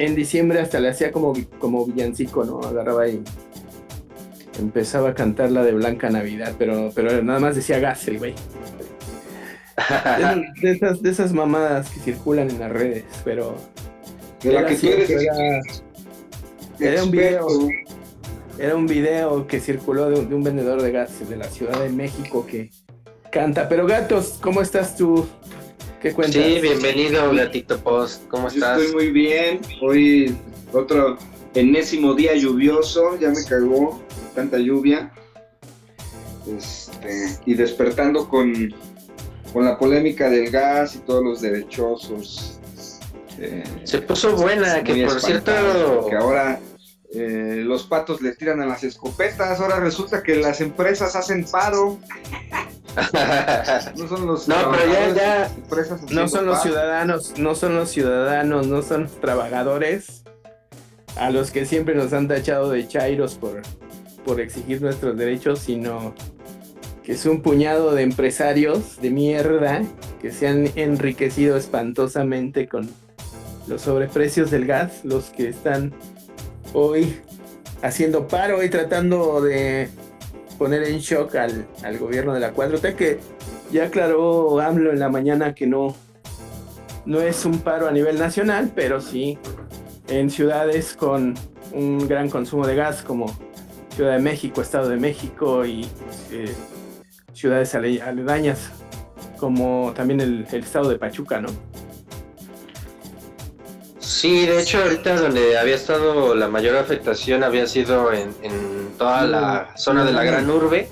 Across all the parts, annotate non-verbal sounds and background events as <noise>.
en diciembre hasta le hacía como, como villancico, ¿no? Agarraba y empezaba a cantar la de Blanca Navidad, pero, pero nada más decía gas el güey. De, esas, de esas mamadas que circulan en las redes, pero... era, un video era un video que circuló de un, vendedor de gas de la Ciudad de México que canta. Pero gatos, ¿cómo estás tú? ¿Qué cuentas? Sí, bienvenido Gatito Post. ¿Cómo estás? Estoy muy bien. Hoy otro enésimo día lluvioso. Ya me cagó tanta lluvia. Este, y despertando con, con la polémica del gas y todos los derechosos. Eh, Se puso buena, que por cierto. Que ahora eh, los patos le tiran a las escopetas. Ahora resulta que las empresas hacen paro. <laughs> no son los no, pero ya, no son los ciudadanos, no son los ciudadanos, no son los trabajadores a los que siempre nos han tachado de chairos por, por exigir nuestros derechos, sino que es un puñado de empresarios de mierda que se han enriquecido espantosamente con los sobreprecios del gas, los que están hoy haciendo paro y tratando de poner en shock al, gobierno de la 4T, que ya aclaró AMLO en la mañana que no, no es un paro a nivel nacional, pero sí en ciudades con un gran consumo de gas como Ciudad de México, Estado de México y eh, ciudades aledañas como también el, estado de Pachuca, ¿no? Sí, de hecho ahorita donde había estado la mayor afectación había sido en, toda la zona de la gran urbe,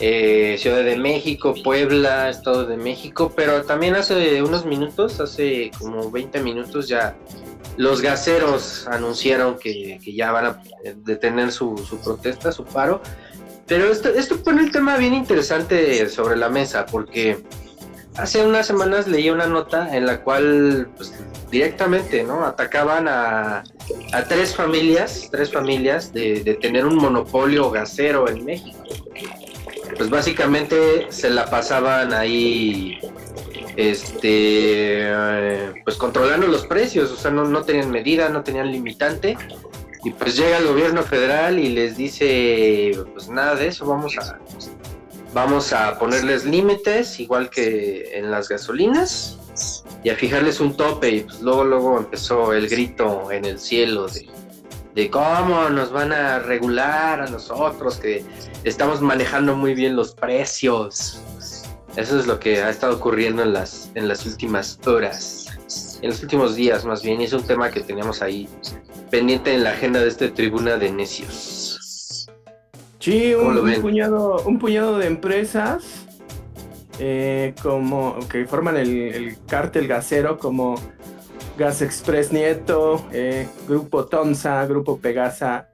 eh, Ciudad de México, Puebla, Estado de México, pero también hace unos minutos, hace como 20 minutos ya los gaseros anunciaron que, ya van a detener su, protesta, su paro. Pero esto, esto pone el tema bien interesante sobre la mesa, porque hace unas semanas leí una nota en la cual pues, directamente no atacaban a, tres familias, tres familias de, tener un monopolio gasero en México. Pues básicamente se la pasaban ahí este pues controlando los precios, o sea, no, no tenían medida, no tenían limitante. Y pues llega el gobierno federal y les dice, pues nada de eso, vamos a Vamos a ponerles límites, igual que en las gasolinas, y a fijarles un tope. Y pues luego, luego empezó el grito en el cielo de, cómo nos van a regular a nosotros, que estamos manejando muy bien los precios. Eso es lo que ha estado ocurriendo en las, en las últimas horas, en los últimos días más bien. Y es un tema que tenemos ahí pendiente en la agenda de esta tribuna de necios. Sí, un, puñado, un puñado de empresas eh, como que forman el, cártel gasero como Gas Express Nieto, eh, Grupo Tonsa, Grupo Pegasa,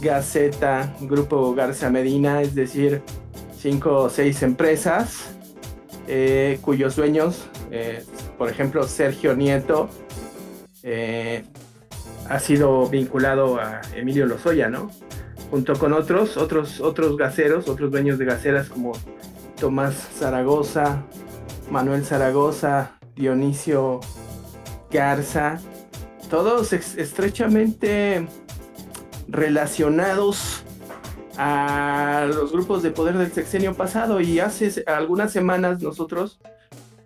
Gaceta, Grupo Garza Medina, es decir, cinco o seis empresas eh, cuyos dueños, por ejemplo, Sergio Nieto, ha sido vinculado a Emilio Lozoya, ¿no? Junto con otros, otros, otros gaseros, otros dueños de gaseras como Tomás Zaragoza, Manuel Zaragoza, Dionisio Garza, todos estrechamente relacionados a los grupos de poder del sexenio pasado y hace algunas semanas nosotros,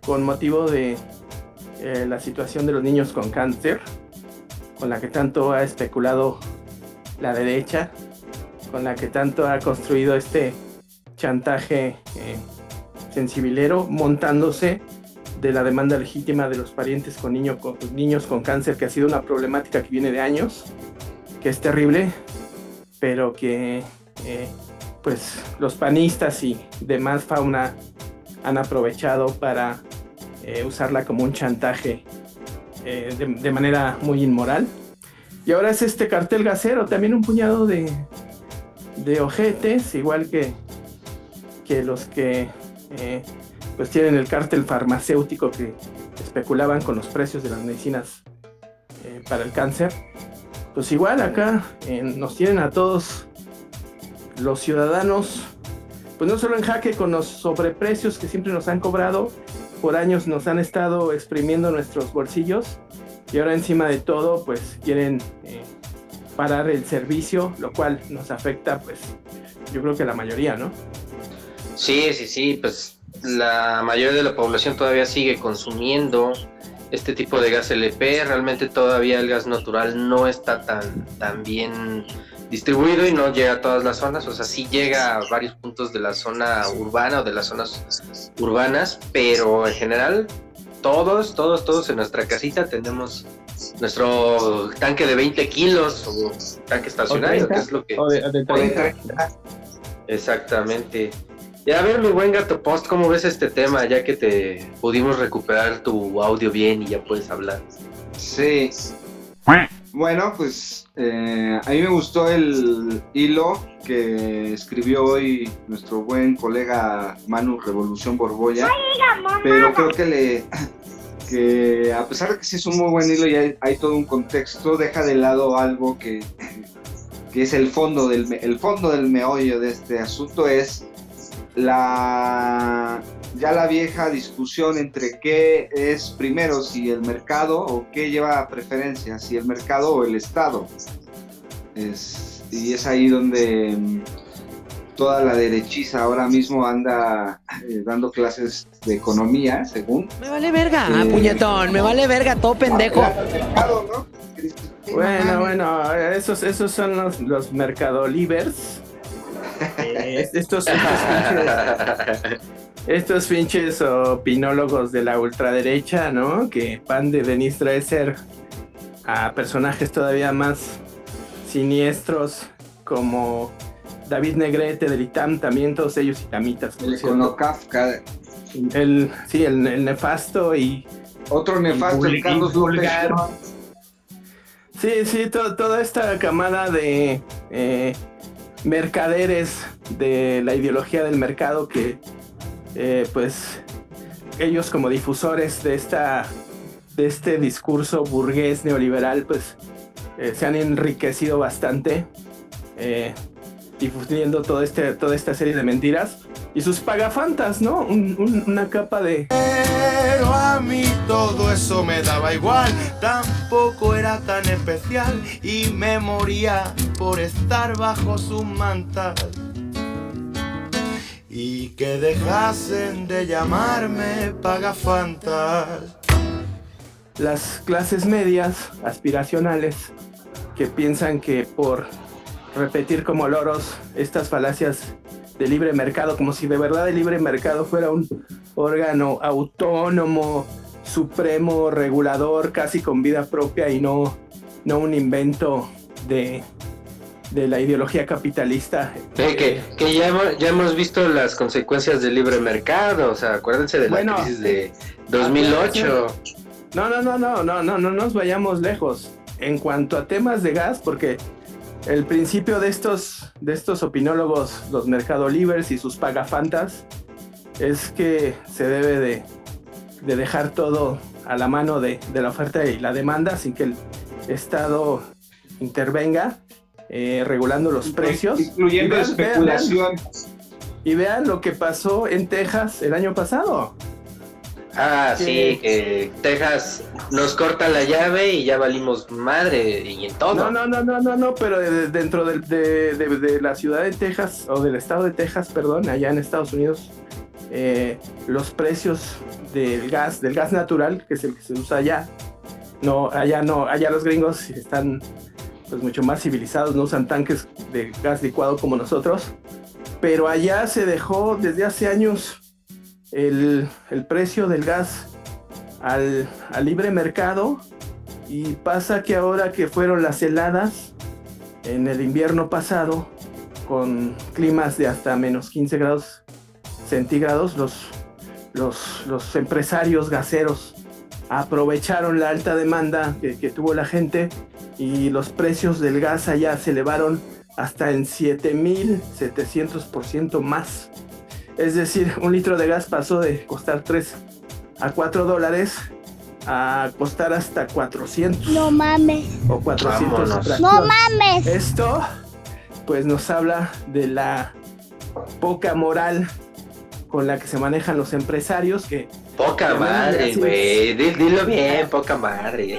con motivo de eh, la situación de los niños con cáncer, con la que tanto ha especulado la derecha, con la que tanto ha construido este chantaje eh, sensibilero, montándose de la demanda legítima de los parientes con, con niños con cáncer, que ha sido una problemática que viene de años, que es terrible, pero que eh, pues los panistas y demás fauna han aprovechado para eh, usarla como un chantaje de, manera muy inmoral. Y ahora es este cartel gasero, también un puñado de, de ojetes, igual que, que los que eh, pues tienen el cártel farmacéutico que especulaban con los precios de las medicinas eh, para el cáncer. Pues igual acá nos tienen a todos los ciudadanos, pues no solo en jaque con los sobreprecios que siempre nos han cobrado, por años nos han estado exprimiendo nuestros bolsillos, y ahora encima de todo pues quieren eh, parar el servicio, lo cual nos afecta pues yo creo que la mayoría, ¿no? Sí, sí, sí, pues la mayoría de la población todavía sigue consumiendo este tipo de gas LP, realmente todavía el gas natural no está tan, tan bien distribuido y no llega a todas las zonas, o sea, sí llega a varios puntos de la zona urbana o de las zonas urbanas, pero en general todos, todos, todos en nuestra casita tenemos nuestro tanque de 20 kilos o tanque estacionario, que es lo que... Exactamente. Y a ver, mi buen gato post, ¿cómo ves este tema? Ya que te pudimos recuperar tu audio bien y ya puedes hablar. Sí. Bueno, pues eh, a mí me gustó el hilo que escribió hoy nuestro buen colega Manu Revolución Borbolla. Pero creo que le que a pesar de que sí es un muy buen hilo y hay, todo un contexto, deja de lado algo que, que es el fondo del el fondo del meollo de este asunto es la ya la vieja discusión entre qué es primero, si el mercado o qué lleva preferencia, si el mercado o el Estado. y es ahí donde toda la derechiza ahora mismo anda eh, dando clases de economía, según. Me vale verga, ah, puñetón, me vale verga, todo pendejo. Bueno, bueno, esos, esos son los, los mercadolivers eh, estos, estos, pinches, opinólogos de la ultraderecha, ¿no? Que van de Denise Dresser a personajes todavía más siniestros como David Negrete del ITAM, también todos ellos itamitas. El Kafka. El, sí, el, nefasto y... Otro nefasto, el Carlos vulgar. Sí, sí, toda esta camada de eh, mercaderes de la ideología del mercado que eh, pues ellos como difusores de esta de este discurso burgués neoliberal pues eh, se han enriquecido bastante eh, difundiendo todo este, toda esta serie de mentiras y sus pagafantas, ¿no? una capa de... Pero a mí todo eso me daba igual, tampoco era tan especial y me moría por estar bajo su manta. Y que dejasen de llamarme pagafantas. Las clases medias, aspiracionales, que piensan que por repetir como loros estas falacias de libre mercado, como si de verdad el libre mercado fuera un órgano autónomo, supremo, regulador, casi con vida propia y no, no un invento de, de la ideología capitalista. que, que ya, hemos, ya hemos visto las consecuencias del libre mercado, o sea, acuérdense de la crisis de 2008. No, no, no, no, no, no, no nos vayamos lejos. En cuanto a temas de gas, porque el principio de estos, de estos opinólogos, los mercadolivers y sus pagafantas, es que se debe de, dejar todo a la mano de, la oferta y la demanda sin que el Estado intervenga eh, regulando los precios. Incluyendo especulación. y vean lo que pasó en Texas el año pasado. Ah, sí, que Texas nos corta la llave y ya valimos madre y en todo. No, no, no, no, no, no pero dentro de, de, la ciudad de Texas, o del estado de Texas, perdón, allá en Estados Unidos, eh, los precios del gas, del gas natural, que es el que se usa allá, no, allá no, allá los gringos están pues mucho más civilizados, no usan tanques de gas licuado como nosotros, pero allá se dejó desde hace años el, precio del gas al, libre mercado y pasa que ahora que fueron las heladas en el invierno pasado con climas de hasta menos 15 grados centígrados, los, los, empresarios gaseros aprovecharon la alta demanda que, que, tuvo la gente y los precios del gas allá se elevaron hasta en 7.700% más. Es decir, un litro de gas pasó de costar 3 a 4 dólares a costar hasta 400. No mames. O 400. No mames. Esto, pues nos habla de la poca moral con la que se manejan los empresarios que Poca madre, güey. Dilo bien, poca madre.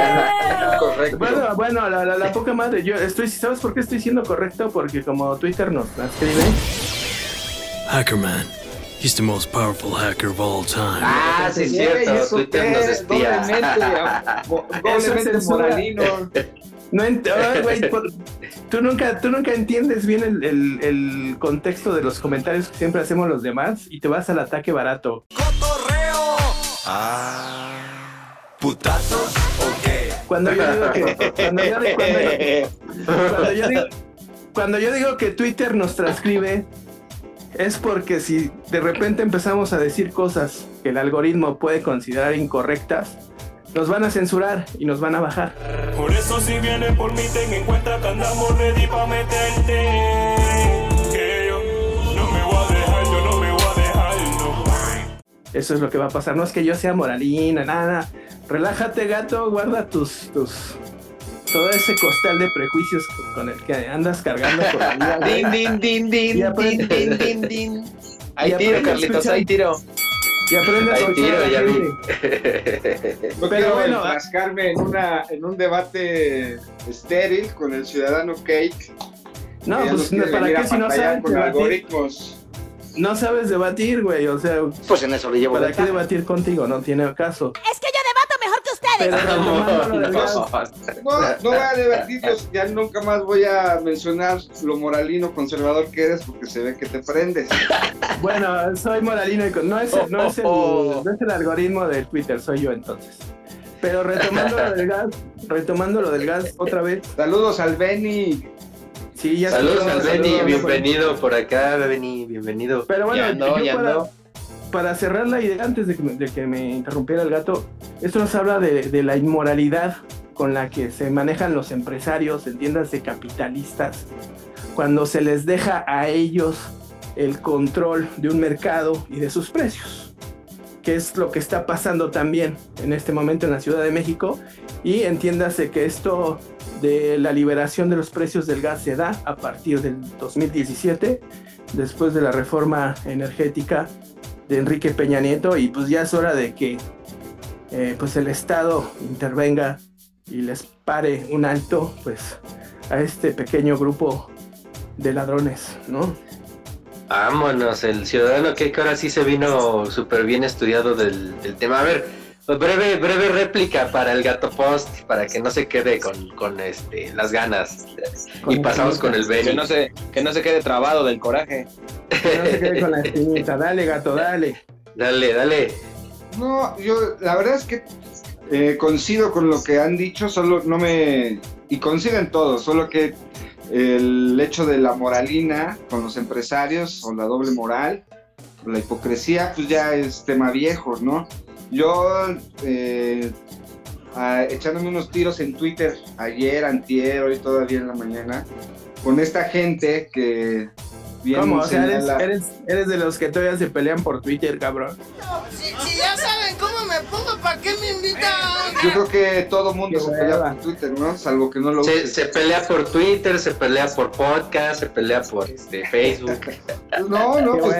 <laughs> correcto. Bueno, bueno, la, la, poca madre. Yo estoy, ¿sabes por qué estoy siendo correcto? Porque como Twitter nos transcribe. Hackerman. He's the most powerful hacker of all time. Ah, sí, es cierto. Twitter nos espía. Doblemente, <laughs> moralino. No güey, tú nunca, tú nunca entiendes bien el, el, el, contexto de los comentarios que siempre hacemos los demás y te vas al ataque barato. ¡Cotorreo! Ah. ¿Putazos o qué? Cuando yo digo que. Cuando yo, cuando yo digo, cuando yo digo que Twitter nos transcribe, es porque si de repente empezamos a decir cosas que el algoritmo puede considerar incorrectas, nos van a censurar y nos van a bajar. Por eso si viene por mí ten en cuenta que andamos ready pa' meterte. Que yo no me voy a dejar, yo no me voy a dejar, no. Eso es lo que va a pasar. No es que yo sea moralina, nada. Relájate, gato, guarda tus, tus, todo ese costal de prejuicios con el que andas cargando por la vida. din, din, din, din, din, din, <laughs> din, din. Hay tiro, Carlitos, hay tiro. Y aprende a tiro, ya vi. <laughs> No Pero bueno, rascarme en, una, en un debate estéril con el ciudadano Cake. No, pues para qué si no sabes con algoritmos. No sabes debatir, güey, o sea, pues en eso le llevo ¿Para qué debatir contigo? No tiene caso. Es que ustedes. no, no, voy a debatir, ya nunca más voy a mencionar lo moralino conservador que eres porque se ve que te prendes. Bueno, soy moralino y no es, no es, el, no es el algoritmo de Twitter, soy yo entonces. Pero retomando lo del gas, retomando lo del gas otra vez. Saludos al Benny. Sí, ya Saludos al Benny, bienvenido por acá, Benny, bienvenido. Pero bueno, yo para, para, cerrar la idea, antes de que, me interrumpiera el gato, esto nos habla de, de, la inmoralidad con la que se manejan los empresarios, entiéndase capitalistas, cuando se les deja a ellos el control de un mercado y de sus precios, que es lo que está pasando también en este momento en la Ciudad de México. Y entiéndase que esto de la liberación de los precios del gas se da a partir del 2017, después de la reforma energética de Enrique Peña Nieto, y pues ya es hora de que eh, pues el Estado intervenga y les pare un alto pues a este pequeño grupo de ladrones, ¿no? Vámonos, el ciudadano que ahora sí se vino súper bien estudiado del, tema. A ver, breve, breve réplica para el gato post, para que no se quede con, este, las ganas. y pasamos con el Benny. Que no, se, que no se quede trabado del coraje. Que no se quede con la espinita. Dale, gato, dale. Dale, dale. No, yo, la verdad es que eh, coincido con lo que han dicho, solo no me... Y coinciden todos, solo que el hecho de la moralina con los empresarios o la doble moral, o la hipocresía, pues ya es tema viejo, ¿no? Yo, eh, echándome unos tiros en Twitter ayer, antier, hoy todavía en la mañana, con esta gente que ¿Cómo? O sea, eres, eres, de los que todavía se pelean por Twitter, cabrón. si, ya saben cómo me pongo, ¿para qué me invitan? Yo creo que todo mundo se pelea por Twitter, ¿no? Salvo que no lo se, se, pelea por Twitter, se pelea por podcast, se pelea por este, Facebook. no, no, pues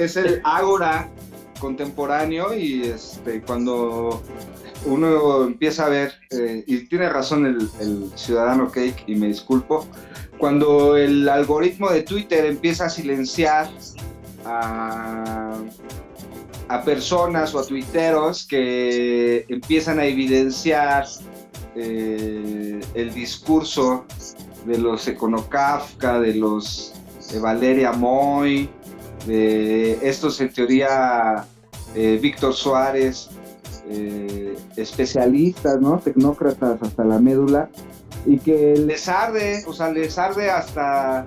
es el Ágora contemporáneo y este cuando uno empieza a ver, eh, y tiene razón el, ciudadano Cake, y me disculpo, cuando el algoritmo de Twitter empieza a silenciar a, personas o a tuiteros que empiezan a evidenciar eh, el discurso de los Econocafka, de los de Valeria Moy, de estos en teoría eh, Víctor Suárez, eh, especialistas, ¿no? Tecnócratas hasta la médula, y que les arde, o sea, les arde hasta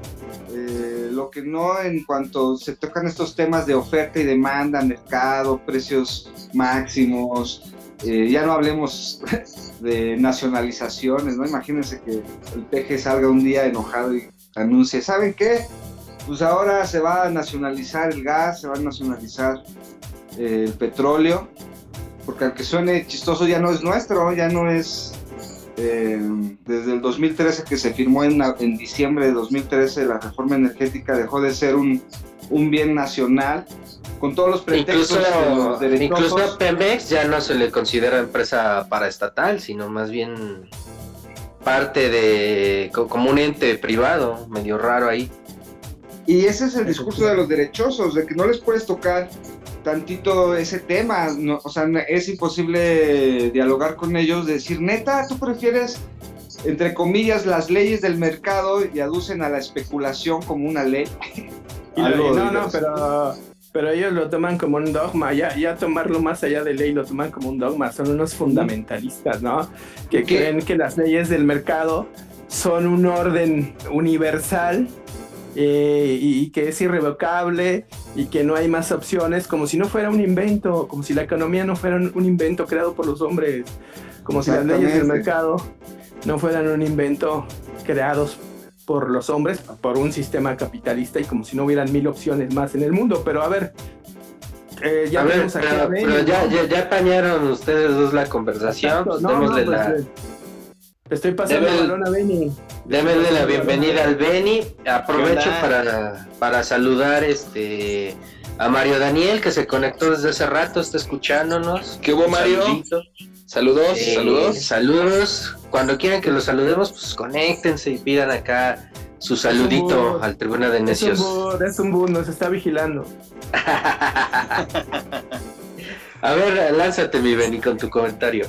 eh, lo que no en cuanto se tocan estos temas de oferta y demanda, mercado, precios máximos, eh, ya no hablemos <laughs> de nacionalizaciones, ¿no? Imagínense que el peje salga un día enojado y anuncie, ¿saben qué? Pues ahora se va a nacionalizar el gas, se va a nacionalizar eh, el petróleo, porque aunque suene chistoso ya no es nuestro, ya no es eh, desde el 2013 que se firmó en, en, diciembre de 2013 la reforma energética dejó de ser un, un bien nacional con todos los pretextos de los Incluso, incluso a Pemex ya no se le considera empresa paraestatal, sino más bien parte de co- como un ente privado, medio raro ahí. Y ese es el discurso de los derechosos, de que no les puedes tocar tantito ese tema, no, o sea, es imposible dialogar con ellos, decir, neta, tú prefieres, entre comillas, las leyes del mercado y aducen a la especulación como una ley. <laughs> Y Algo no, no, pero, pero ellos lo toman como un dogma, ya, ya tomarlo más allá de ley lo toman como un dogma, son unos fundamentalistas, ¿no? Que ¿Qué? creen que las leyes del mercado son un orden universal eh, y, y que es irrevocable y que no hay más opciones, como si no fuera un invento, como si la economía no fuera un, invento creado por los hombres, como si las leyes del mercado no fueran un invento creados por los hombres, por un sistema capitalista y como si no hubieran mil opciones más en el mundo. Pero a ver, eh, ya a ver, aquí pero, a Benny, pero ya, ¿no? ya, ya apañaron ustedes dos la conversación, Exacto, pues no, no, démosle pues, la, eh, le estoy pasando Deme el balón a Benny. démosle la bienvenida al Beni. Aprovecho para, para saludar este a Mario Daniel que se conectó desde hace rato, está escuchándonos. ¿Qué hubo, Mario? saludito. Saludos, Eh, saludos. Saludos. Cuando quieran que los saludemos, pues conéctense y pidan acá su saludito al Tribuna de Es un Necios. es un bot, nos está vigilando. <laughs> A ver, lánzate, mi Beni, con tu comentario.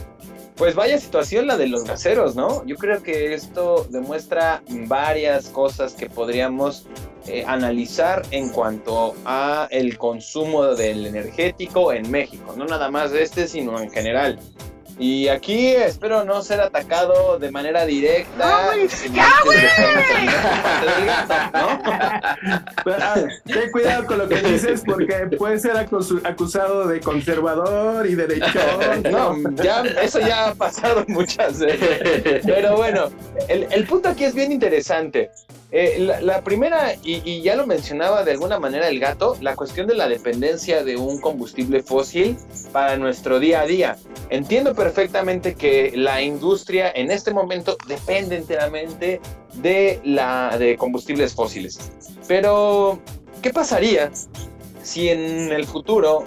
Pues vaya situación la de los gaseros, ¿no? Yo creo que esto demuestra varias cosas que podríamos eh, analizar en cuanto a el consumo del energético en México, no nada más de este, sino en general. Y aquí espero no ser atacado de manera directa. ¿no? Pero, ah, ten cuidado con lo que dices porque puede ser acusado de conservador y derechón. No, ya, eso ya ha pasado muchas veces. Pero bueno, el, el punto aquí es bien interesante. Eh, la, primera, y, ya lo mencionaba de alguna manera el gato, la cuestión de la dependencia de un combustible fósil para nuestro día a día. Entiendo perfectamente que la industria en este momento depende enteramente de, la, de combustibles fósiles. Pero, ¿qué pasaría si en el futuro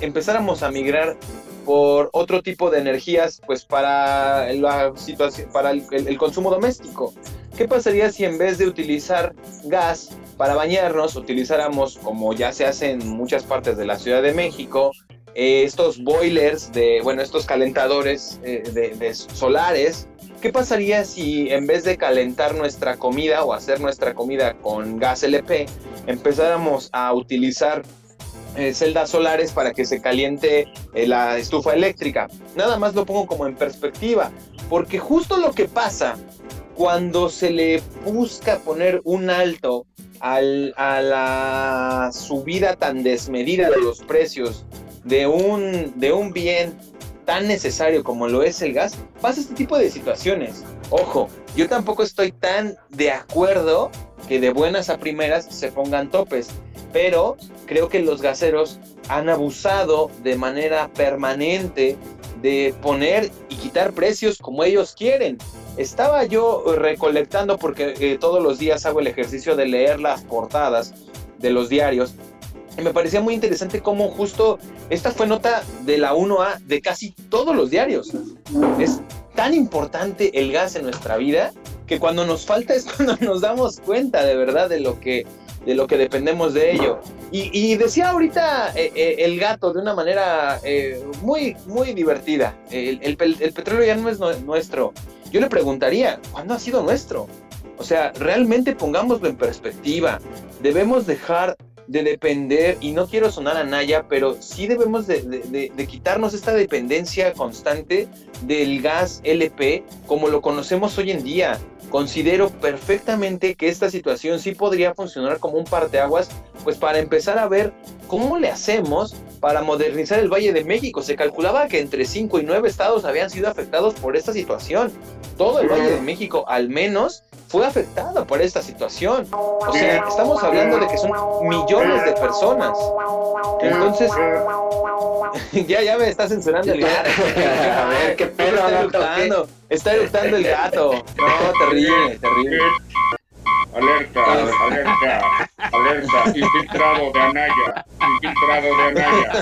empezáramos a migrar por otro tipo de energías, pues para la situación, para el consumo doméstico. ¿Qué pasaría si en vez de utilizar gas para bañarnos, utilizáramos, como ya se hace en muchas partes de la Ciudad de México, eh, estos boilers de, bueno, estos calentadores eh, de, de solares? ¿Qué pasaría si en vez de calentar nuestra comida o hacer nuestra comida con gas LP, empezáramos a utilizar eh, celdas solares para que se caliente eh, la estufa eléctrica. Nada más lo pongo como en perspectiva, porque justo lo que pasa cuando se le busca poner un alto al- a la subida tan desmedida de los precios de un, de un bien tan necesario como lo es el gas, pasa este tipo de situaciones. Ojo, yo tampoco estoy tan de acuerdo que de buenas a primeras se pongan topes, pero creo que los gaseros han abusado de manera permanente de poner y quitar precios como ellos quieren. Estaba yo recolectando porque eh, todos los días hago el ejercicio de leer las portadas de los diarios y me parecía muy interesante cómo justo esta fue nota de la 1A de casi todos los diarios. Es tan importante el gas en nuestra vida que cuando nos falta es <laughs> cuando nos damos cuenta de verdad de lo que de lo que dependemos de ello. Y, y decía ahorita eh, eh, el gato de una manera eh, muy, muy divertida. El, petróleo ya no es nue- nuestro. Yo le preguntaría, ¿cuándo ha sido nuestro? O sea, realmente pongámoslo en perspectiva. Debemos dejar de depender, y no quiero sonar a Naya, pero sí debemos de, quitarnos esta dependencia constante del gas LP como lo conocemos hoy en día. Considero perfectamente que esta situación sí podría funcionar como un parteaguas, pues para empezar a ver cómo le hacemos para modernizar el Valle de México. Se calculaba que entre 5 y 9 estados habían sido afectados por esta situación. Todo el Valle de México, al menos, fue afectado por esta situación. O sea, estamos hablando de que son millones de personas. Entonces, <laughs> ya, ya me está censurando el gato. <laughs> A ver, qué <laughs> pedo, Está eructando, está eructando el gato. No, terrible, terrible. Alerta, alerta, alerta, infiltrado de Anaya, infiltrado de Anaya.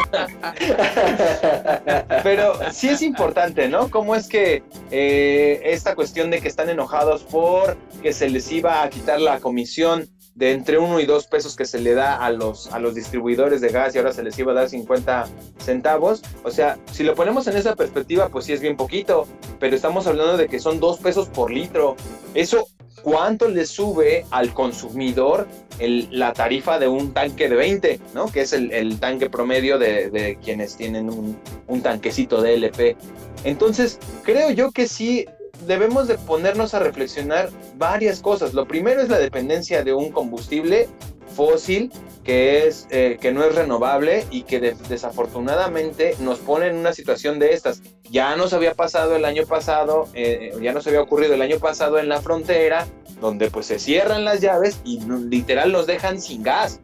Pero sí es importante, ¿no? Cómo es que eh, esta cuestión de que están enojados por que se les iba a quitar la comisión de entre uno y dos pesos que se le da a los, a los distribuidores de gas y ahora se les iba a dar 50 centavos. O sea, si lo ponemos en esa perspectiva, pues sí es bien poquito, pero estamos hablando de que son dos pesos por litro. Eso, ¿cuánto le sube al consumidor la tarifa de un tanque de 20, ¿no? Que es el, tanque promedio de, quienes tienen un, tanquecito de LP. Entonces, creo yo que sí debemos de ponernos a reflexionar varias cosas. Lo primero es la dependencia de un combustible fósil que, es, eh, que no es renovable y que de- desafortunadamente nos pone en una situación de estas. Ya nos había pasado el año pasado, eh, ya nos había ocurrido el año pasado en la frontera, donde pues se cierran las llaves y literal nos dejan sin gas.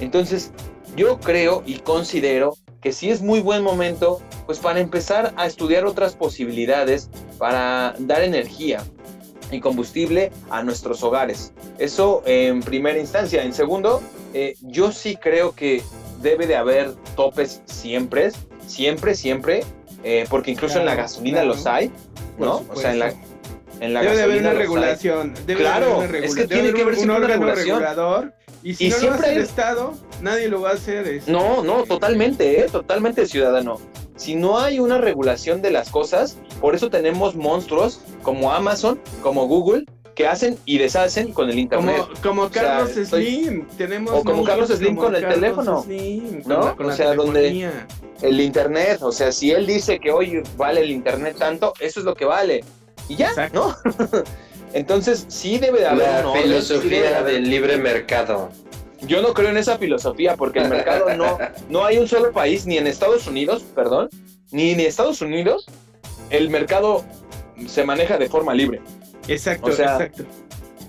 Entonces, yo creo y considero que sí es muy buen momento pues para empezar a estudiar otras posibilidades para dar energía y combustible a nuestros hogares. Eso en primera instancia. En segundo, eh, yo sí creo que debe de haber topes siempre, siempre, siempre, eh, porque incluso en la gasolina claro. los hay, ¿no? O sea, en la, en la Debe de haber gasolina una los hay. regulación. Debe Claro, haber una es que tiene que haber un órgano regulación. regulador. Y si Y no lo siempre hace el hay- Estado, nadie lo va a hacer. es- No, no, totalmente, ¿eh? totalmente ciudadano. Si no hay una regulación de las cosas, por eso tenemos monstruos como Amazon, como Google, que hacen y deshacen con el Como, Internet. como O sea, Carlos estoy- Slim. Tenemos O como Carlos Slim como con el Carlos teléfono, Slim, con ¿no? la- con O la sea, donde-. El Internet, o sea, si él dice que hoy vale el Internet tanto, eso es lo que vale. Y ya, Exacto. ¿no? <laughs> Entonces, sí debe de haber La filosofía haber- del libre mercado. Yo no creo en esa filosofía porque el <laughs> mercado no, no hay un solo país, ni en Estados Unidos, perdón, ni en Estados Unidos, el mercado se maneja de forma libre. Exacto, O sea, exacto.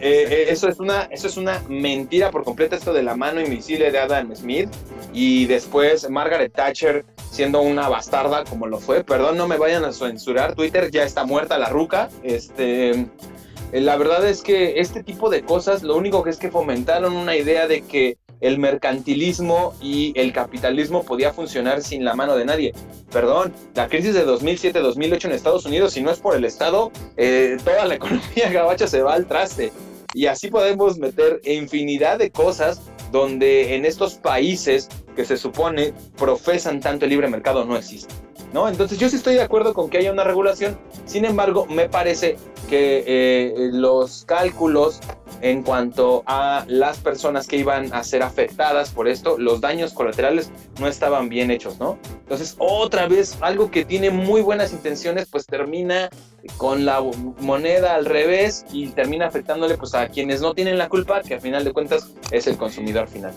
Eh, eh, eso, es una, eso es una mentira por completo, esto de la mano invisible de Adam Smith y después Margaret Thatcher siendo una bastarda como lo fue. Perdón, no me vayan a censurar, Twitter ya está muerta la ruca. Este, eh, la verdad es que este tipo de cosas lo único que es que fomentaron una idea de que el mercantilismo y el capitalismo podía funcionar sin la mano de nadie. Perdón, la crisis de 2007-2008 en Estados Unidos, si no es por el Estado, eh, toda la <laughs> economía gabacha se va al traste. Y así podemos meter infinidad de cosas donde en estos países que se supone profesan tanto el libre mercado no existe. ¿No? Entonces yo sí estoy de acuerdo con que haya una regulación, sin embargo me parece que eh, los cálculos en cuanto a las personas que iban a ser afectadas por esto, los daños colaterales no estaban bien hechos, ¿no? Entonces otra vez algo que tiene muy buenas intenciones pues termina con la moneda al revés y termina afectándole pues a quienes no tienen la culpa, que al final de cuentas es el consumidor final.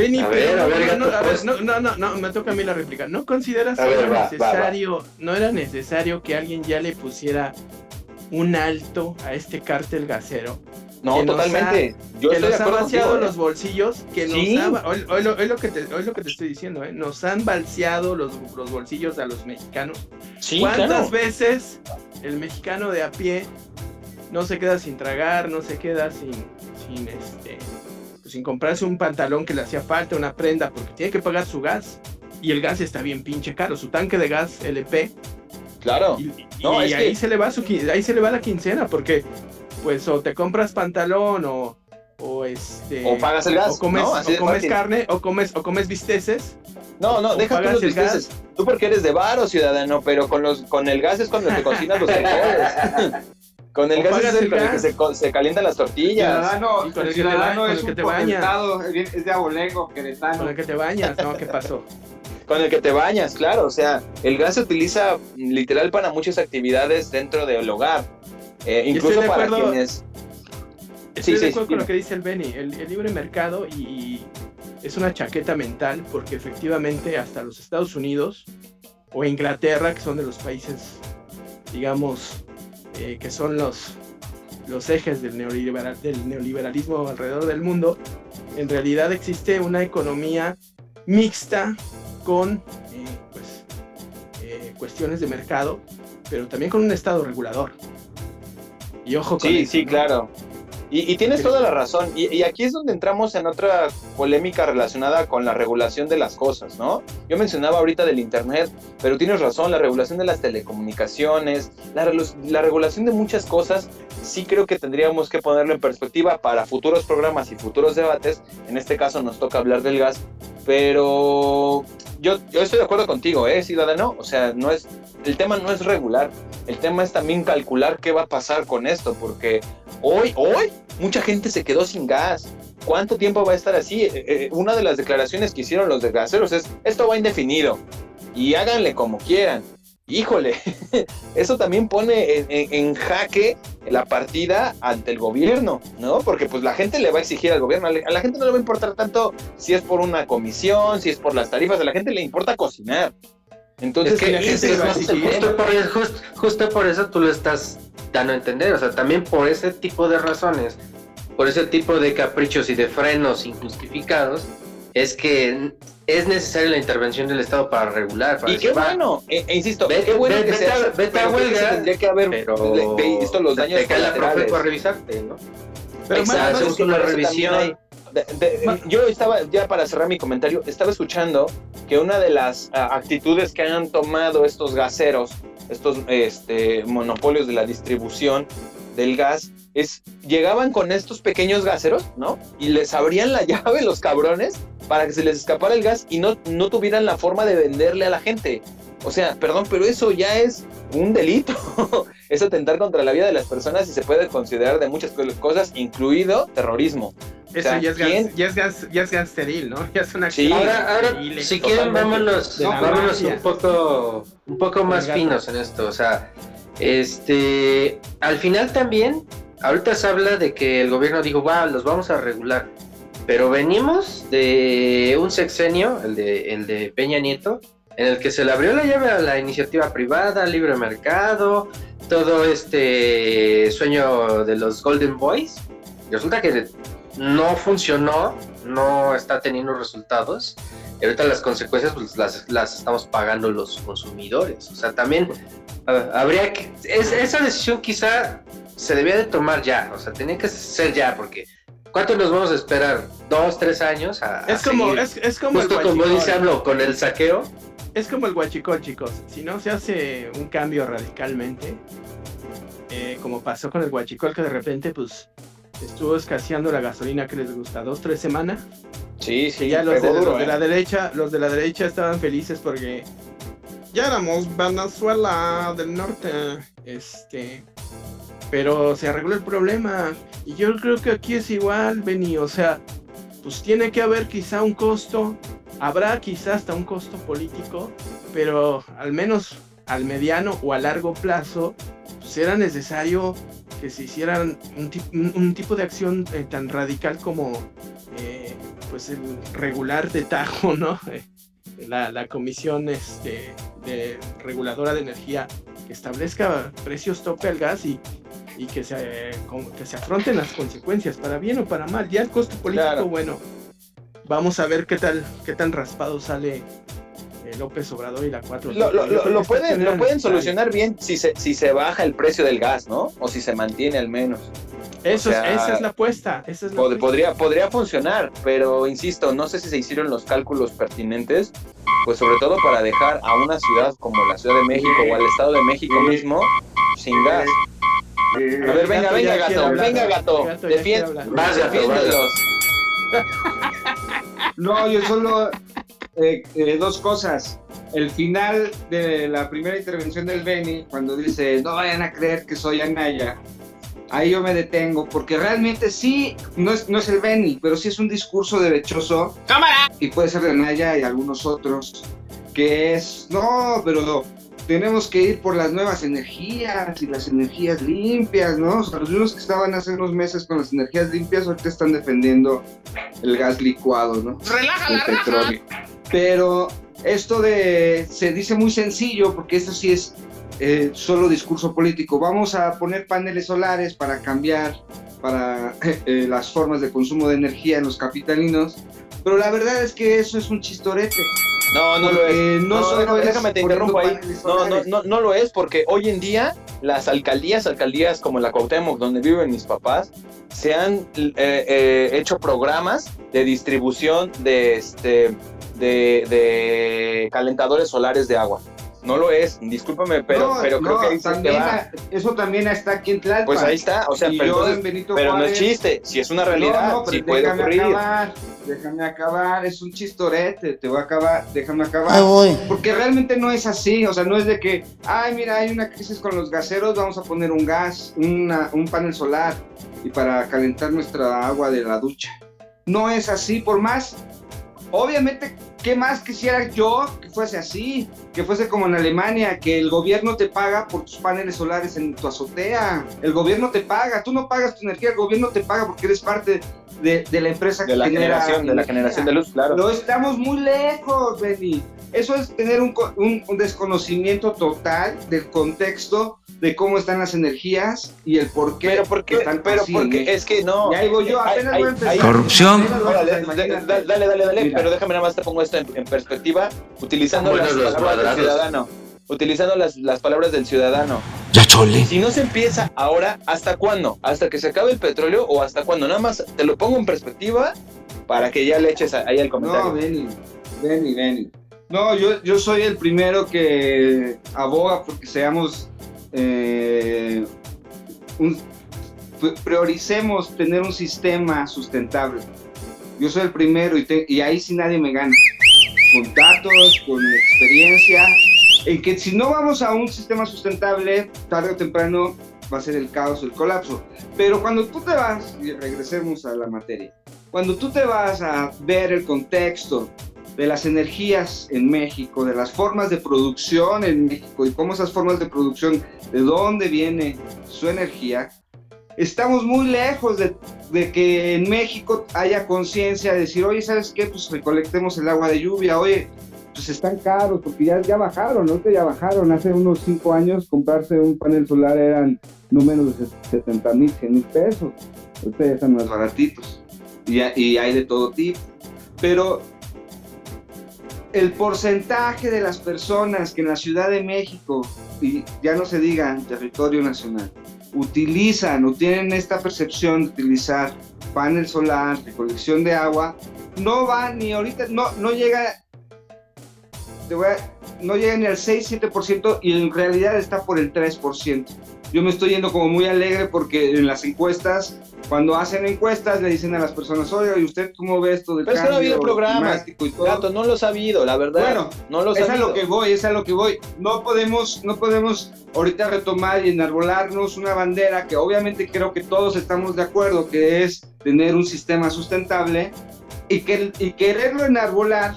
Benny, A ver, a no, ver, no, gato, a ver, pues. no, no, no, no, me toca a mí la réplica. ¿No consideras que ver, era va, va, va. necesario, no era necesario que alguien ya le pusiera un alto a este cártel gasero? No, nos totalmente. Yo que estoy de nos ha acuerdo vaciado contigo, ¿eh? los bolsillos, que Sí. nos ha, hoy, hoy lo, hoy lo que te, hoy lo que te estoy diciendo, ¿eh? nos han balseado los, los bolsillos a los mexicanos. Sí, ¿Cuántas claro. veces el mexicano de a pie no se queda sin tragar, no se queda sin, sin, este, sin comprarse un pantalón que le hacía falta, una prenda, porque tiene que pagar su gas? Y el gas está bien pinche caro, su tanque de gas LP. Claro. Y, y- No, y es ahí, que- se le va su, ahí se le va la quincena, porque pues o te compras pantalón o, o este... O pagas el gas, O comes, o comes carne, o comes, o comes bisteces. No, no, o deja tú los el gas. bisteces. Tú porque eres de varo, ciudadano, pero con los con el gas es el que cocinas los <laughs> frijoles. Con el O gas es el el con el que se, co- se calientan las tortillas. Ciudadano, Y con el el que te ba- ciudadano con el es que te bañas. es de abolengo, queretano. Con el que te bañas, ¿no? ¿Qué pasó? Con el que te bañas, claro. O sea, el gas se utiliza literal para muchas actividades dentro del hogar. Eh, incluso para acuerdo- quienes. Estoy Sí, de sí, acuerdo con lo que dice el Benny. El, el libre mercado y, y es una chaqueta mental porque efectivamente hasta los Estados Unidos o Inglaterra, que son de los países, digamos, eh, que son los, los ejes del, neoliberal, del neoliberalismo alrededor del mundo, en realidad existe una economía mixta con eh, pues, eh, cuestiones de mercado, pero también con un Estado regulador. Y ojo con Sí, eso, sí, ¿no? claro. Y, y tienes toda la razón. Y, y aquí es donde entramos en otra polémica relacionada con la regulación de las cosas, ¿no? Yo mencionaba ahorita del Internet, pero tienes razón, la regulación de las telecomunicaciones, la, la regulación de muchas cosas, sí creo que tendríamos que ponerlo en perspectiva para futuros programas y futuros debates. En este caso nos toca hablar del gas, pero yo, yo estoy de acuerdo contigo, ¿eh, ciudadano? O sea, no es, el tema no es regular, el tema es también calcular qué va a pasar con esto, porque hoy, hoy, mucha gente se quedó sin gas. ¿Cuánto tiempo va a estar así? Eh, eh, una de las declaraciones que hicieron los desgaseros es, esto va indefinido y háganle como quieran. Híjole, <laughs> eso también pone en, en- en jaque la partida ante el gobierno, ¿no? Porque pues la gente le va a exigir al gobierno, a la gente no le va a importar tanto si es por una comisión, si es por las tarifas, a la gente le importa cocinar. Entonces, es que la gente es- justo, por eso, just- justo por eso tú lo estás dando a entender. O sea, también por ese tipo de razones, por ese tipo de caprichos y de frenos injustificados, es que es necesaria la intervención del Estado para regular. Para Y qué bueno, e, e insisto, Ve- qué bueno ve- que vete se hace, vete a huelga, tendría que haber pero visto los daños te cae la. Profeco a revisarte, ¿no? Pero Exacto, hacemos una revisión. de- de- yo estaba, ya para cerrar mi comentario, estaba escuchando que una de las ah, actitudes que han tomado estos gaseros, estos este, monopolios de la distribución del gas, es llegaban con estos pequeños gaseros, ¿no? Y les abrían la <laughs> llave los cabrones para que se les escapara el gas y no, no tuvieran la forma de venderle a la gente. O sea, perdón, pero eso ya es un delito. <laughs> es atentar contra la vida de las personas y se puede considerar de muchas co- cosas, incluido terrorismo. Eso sea, ya, es gas, ya, es gas, ya es ¿no? <laughs> Ya es una Sí. Ahora, ahora si quieren, vámonos, vámonos un poco, un poco más finos en esto. O sea, este, al final también, ahorita se habla de que el gobierno dijo, wow, los vamos a regular. Pero venimos de un sexenio, el de, el de Peña Nieto, en el que se le abrió la llave a la iniciativa privada, libre mercado, todo este sueño de los Golden Boys. Resulta que no funcionó, no está teniendo resultados. Y ahorita las consecuencias pues, las, las estamos pagando los consumidores. O sea, también ah, habría que... es- esa decisión quizá se debía de tomar ya. O sea, tenía que ser ya porque... ¿Cuánto nos vamos a esperar? ¿Dos, tres años? A, a Es como, es, es como el Justo como guachicol. dice AMLO, con el saqueo. Es como el guachicol, chicos. Si no se hace un cambio radicalmente, eh, como pasó con el guachicol, que de repente, pues, estuvo escaseando la gasolina que les gusta, dos, tres semanas. Sí, sí, ya los de, duro, los de ¿eh? la derecha, los de la derecha estaban felices porque ya éramos Venezuela del norte. Este. Pero se arregló el problema. Y yo creo que aquí es igual, Benny. O sea, pues tiene que haber quizá un costo. Habrá quizá hasta un costo político. Pero al menos al mediano o a largo plazo, pues era necesario que se hicieran un, ti- un- un tipo de acción eh, tan radical como eh, pues el regular de tajo, ¿no? <laughs> La, comisión este, reguladora de energía establezca precios tope al gas y, y que, se, que se afronten las consecuencias, para bien o para mal. Ya el costo político, Claro. bueno, vamos a ver qué tal, qué tan raspado sale eh, López Obrador y la 4. Lo, lo- lo- lo pueden, lo pueden solucionar bien si se, si se baja el precio del gas, ¿no? O si se mantiene al menos. Eso o sea, esa es la apuesta. Esa es la Pod- apuesta. podría, podría funcionar, pero insisto, no sé si se hicieron los cálculos pertinentes, pues sobre todo para dejar a una ciudad como la Ciudad de México o al Estado de México mismo sin gas. A ver, venga, venga, gato, hablar. venga, gato, Gato. Vas, gato, defiéndelos. No, yo solo eh, eh, dos cosas. El final de la primera intervención del Beni, cuando dice, no vayan a creer que soy Anaya, ahí yo me detengo, porque realmente sí, no es, no es el Beni, pero sí es un discurso derechoso. ¡Cámara! Y puede ser de Anaya y algunos otros, que es, no, pero tenemos que ir por las nuevas energías y las energías limpias, ¿no? O sea, los mismos que estaban hace unos meses con las energías limpias, ahorita están defendiendo el gas licuado, ¿no? ¡Relaja el la raja! petróleo. Pero esto de se dice muy sencillo porque esto sí es eh, solo discurso político. Vamos a poner paneles solares para cambiar para <laughs> eh, las formas de consumo de energía en los capitalinos. Pero la verdad es que eso es un chistorete. No, no lo es. no No, déjame, es déjame te interrumpo ahí. No, no, no, no lo es porque hoy en día las alcaldías, alcaldías como la Cuauhtémoc, donde viven mis papás, se han eh, eh, hecho programas de distribución de este de, de calentadores solares de agua. No lo es, discúlpame, pero, No, pero creo no, que ahí se te también va. a- eso también está aquí en Tlalpan. Pues ahí está, o sea, Y pero, yo entonces- en Benito pero no es chiste, si es una realidad, No, no, pero sí puede déjame ocurrir. acabar, déjame acabar, es un chistorete, te voy a acabar, déjame acabar. Ahí voy. Porque realmente no es así, o sea, no es de que, ay, mira, hay una crisis con los gaseros, vamos a poner un gas, una- un panel solar y para calentar nuestra agua de la ducha. No es así, por más, obviamente, ¿qué más quisiera yo que fuese así? Que fuese como en Alemania, que el gobierno te paga por tus paneles solares en tu azotea. El gobierno te paga, tú no pagas tu energía, el gobierno te paga porque eres parte de, de la empresa De la genera generación, de la generación de luz, claro. No estamos muy lejos, Benny. Eso es tener un, co- un- un desconocimiento total del contexto de cómo están las energías y el por qué Pero porque, están pero así, porque ¿eh? es que no. Y ahí voy yo, apenas ay, voy a empezar. ay. Corrupción. Dale, dale, dale, Mira. pero déjame nada más te pongo esto en, en perspectiva, utilizando las palabras del ciudadano. Utilizando las, las palabras del ciudadano. Ya chole. Si no se empieza ahora, ¿hasta cuándo? ¿Hasta que se acabe el petróleo o hasta cuándo? Nada más te lo pongo en perspectiva para que ya le eches ahí al comentario. No, Benny, Benny, Benny. No, yo, yo soy el primero que aboga porque seamos eh, prioricemos tener un sistema sustentable. Yo soy el primero y, y ahí sí nadie me gana. Con datos, con experiencia, en que si no vamos a un sistema sustentable, tarde o temprano va a ser el caos, el colapso. Pero cuando tú te vas, y regresemos a la materia, cuando tú te vas a ver el contexto de las energías en México, de las formas de producción en México y cómo esas formas de producción, de dónde viene su energía, estamos muy lejos de, de que en México haya conciencia de decir, oye, ¿sabes qué? Pues recolectemos el agua de lluvia, oye, pues están caros, porque ya, ya bajaron, ¿no? Que ya bajaron. Hace unos cinco años comprarse un panel solar eran no menos de 70 mil, 100 mil pesos. Ya están más baratitos. Y, y hay de todo tipo. Pero el porcentaje de las personas que en la Ciudad de México, y ya no se diga territorio nacional, utilizan o tienen esta percepción de utilizar panel solar, recolección de agua, no va ni ahorita, no, no llega, no llega ni al 6-7% y en realidad está por el 3%. Yo me estoy yendo como muy alegre porque en las encuestas, cuando hacen encuestas, le dicen a las personas, oye, ¿y usted cómo ve esto del Pero que no ha cambio habido programas. climático y todo? Gato, no los ha habido, la verdad. Bueno, no los es a lo que voy, es a lo que voy. No podemos, no podemos ahorita retomar y enarbolarnos una bandera que obviamente creo que todos estamos de acuerdo que es tener un sistema sustentable y, que, y quererlo enarbolar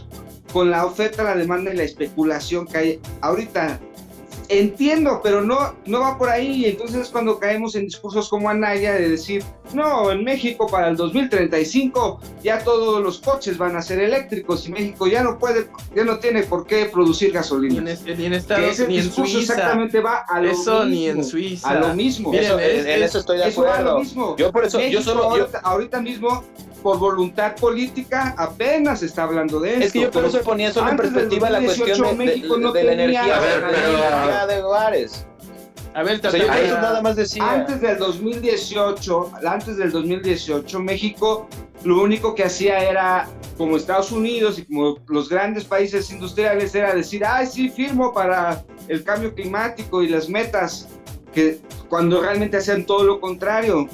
con la oferta, la demanda y la especulación que hay ahorita. Entiendo, pero no, no va por ahí. Entonces es cuando caemos en discursos como Anaya de decir, no, en México para el 2035 ya todos los coches van a ser eléctricos y México ya no puede, ya no tiene por qué producir Ni en, gasolina. ni en Que Estados ese ni en discurso Suiza. exactamente va a lo Eso mismo. ni en Suiza. A lo mismo. Miren, Eso- es- en, en es- eso estoy de Eso va a acuerdo. lo mismo. Yo por eso, yo México solo, yo, ahorita, ahorita mismo, por voluntad política, apenas se está hablando de esto. es que yo por eso ponía solo en antes del perspectiva la 2018 cuestión de, de- México no de la tenía- energía, A ver, de la pero- energía de hogares. A ver, O sea, yo por trata- eso nada más decía. Antes del 2018, antes del 2018, México lo único que hacía era, como Estados Unidos y como los grandes países industriales, era decir, ay, sí, firmo para el cambio climático y las metas, que cuando realmente hacían todo lo contrario.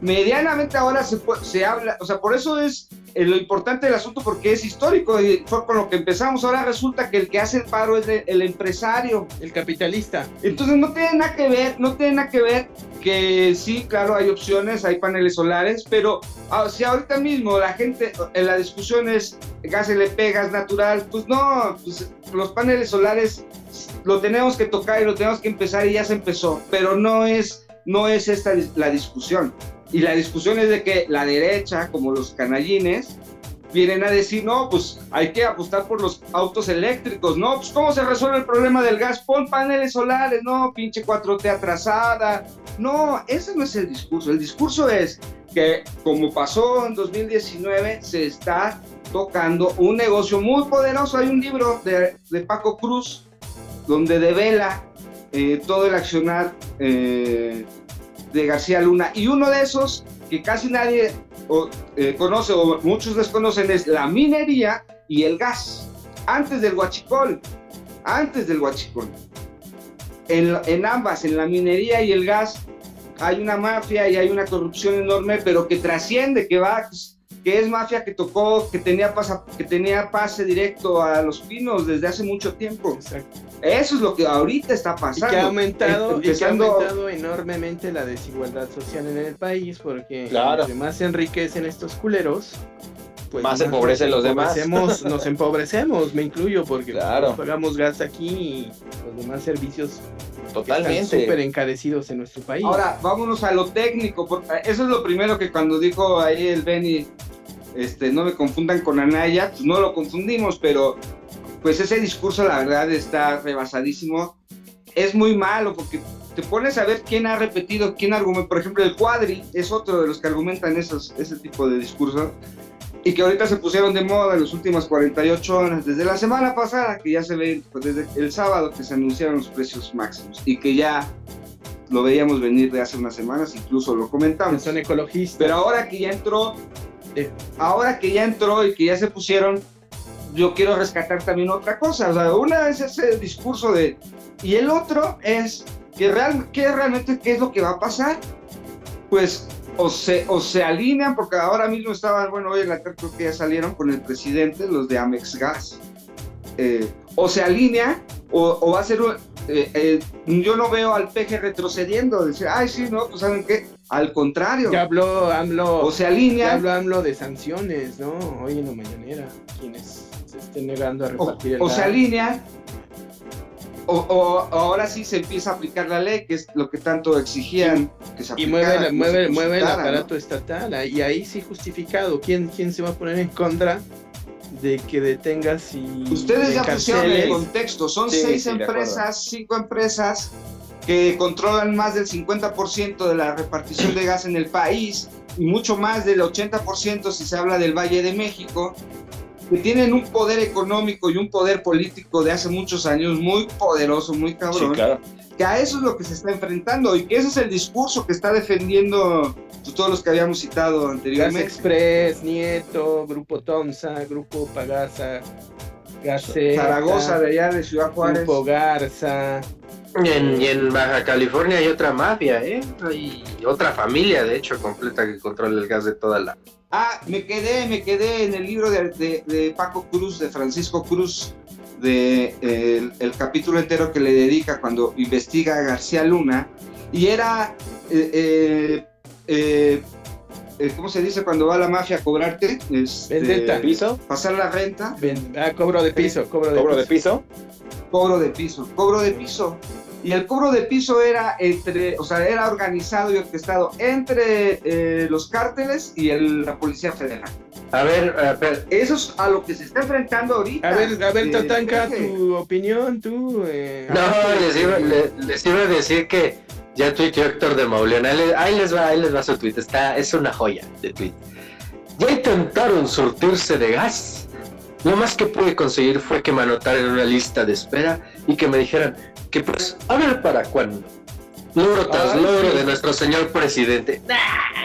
Medianamente ahora se, se habla, o sea, por eso es eh, lo importante del asunto, porque es histórico y fue con lo que empezamos. Ahora resulta que el que hace el paro es el- el empresario. el capitalista. Entonces no tiene nada que ver, no tiene nada que ver que sí, claro, hay opciones, hay paneles solares, pero ah, si ahorita mismo la gente en la discusión es gas LP, gas natural, pues no, pues los paneles solares lo tenemos que tocar y lo tenemos que empezar y ya se empezó, pero no es, no es esta la discusión. Y la discusión es de que la derecha, como los canallines, vienen a decir, no, pues hay que apostar por los autos eléctricos, no, pues cómo se resuelve el problema del gas, pon paneles solares, no, pinche 4T atrasada, no, ese no es el discurso, el discurso es, que como pasó en 2019, se está tocando un negocio muy poderoso. Hay un libro de, de Paco Cruz donde devela eh, todo el accionar eh, de García Luna. Y uno de esos que casi nadie o, eh, conoce o muchos desconocen es la minería y el gas. Antes del huachicol, antes del huachicol. En, en ambas, en la minería y el gas, hay una mafia y hay una corrupción enorme, pero que trasciende, que va, que es mafia que tocó, que tenía, pasa, que tenía pase directo a los pinos desde hace mucho tiempo. Exacto. Eso es lo que ahorita está Y pasando. que ha aumentado, y que ha Empezando- aumentado enormemente la desigualdad social en el país, porque Claro. entre más se enriquecen estos culeros, pues Más se empobrecen los demás. <laughs> Nos empobrecemos, me incluyo, porque Claro. pagamos gas aquí y los demás servicios están Totalmente. súper encarecidos en nuestro país. Ahora, vámonos a lo técnico. porque eso es lo primero que cuando dijo ahí el Benny, este, no me confundan con Anaya, pues no lo confundimos, pero pues ese discurso la verdad está rebasadísimo. Es muy malo porque te pones a ver quién ha repetido, quién argumenta. Por ejemplo, el Cuadri es otro de los que argumentan esos, ese tipo de discurso y que ahorita se pusieron de moda en las últimas 48 horas, desde la semana pasada, que ya se ve, pues desde el sábado que se anunciaron los precios máximos y que ya lo veíamos venir de hace unas semanas, incluso lo comentamos. son ecologistas. Pero ahora que ya entró, Eh. ahora que ya entró y que ya se pusieron, yo quiero rescatar también otra cosa. O sea, una es ese discurso de... Y el otro es que, real, que realmente qué es lo que va a pasar. Pues o se, o se alinean, porque ahora mismo estaban, bueno, hoy en la tarde creo que ya salieron con el presidente, los de Amex Gas. Eh, o se alinea o, o va a ser un, eh, eh, yo no veo al peje retrocediendo, decir, ay, sí, no, pues saben qué, al contrario, Ya habló AMLO, o se ya alinea habló AMLO de sanciones, ¿no? Hoy en la mañanera, quienes se estén negando a o, repartir el o se alinea, o, o ahora sí se empieza a aplicar la ley, que es lo que tanto exigían que se Y aplicara. mueve, la- que mueve, se mueve el aparato estatal. Y ahí sí justificado. ¿Quién, ¿Quién se va a poner en contra de que detengas y Ustedes ya pusieron el contexto, son Sí, seis sí, empresas, cinco empresas que controlan más del 50% de la repartición de gas en el país y mucho más del 80% si se habla del Valle de México, que tienen un poder económico y un poder político de hace muchos años muy poderoso, muy Sí, cabrón, claro. Que a eso es lo que se está enfrentando y que ese es el discurso que está defendiendo todos los que habíamos citado Gas anteriormente. Express, Nieto, Grupo Tomsa, Grupo Pagasa, Gaceta, Zaragoza, de allá de Ciudad Juárez. Grupo Garza. Y en, y en Baja California hay otra mafia, ¿eh? Hay otra familia, de hecho, completa que controla el gas de toda la... Ah, me quedé, me quedé en el libro de, de- de Paco Cruz, de Francisco Cruz, de el, el capítulo entero que le dedica cuando investiga a García Luna. Y era, eh, eh, eh, eh, ¿cómo se dice cuando va la mafia a cobrarte? Este. ¿Piso? Pasar la renta, Ven- ah, cobro de piso, cobro de ¿Cobro de piso. piso? cobro de piso, cobro de piso. Y el cobro de piso era entre, o sea, era organizado y orquestado entre eh, los cárteles y el- la Policía Federal. A ver, a ver, Eso es a lo que se está enfrentando ahorita. A ver, a ver, Eh, Tatanka, tu opinión, tú. eh, no, les iba, le- les iba a decir que ya tuiteó Héctor de Mauleón, ahí, le- ahí les va, ahí les va su tweet, está, es una joya de tweet. Ya intentaron surtirse de gas. Lo más que pude conseguir fue que me anotaran en una lista de espera y que me dijeran que pues, a ver para cuándo. Logro tras Ay, logro sí. de nuestro señor presidente.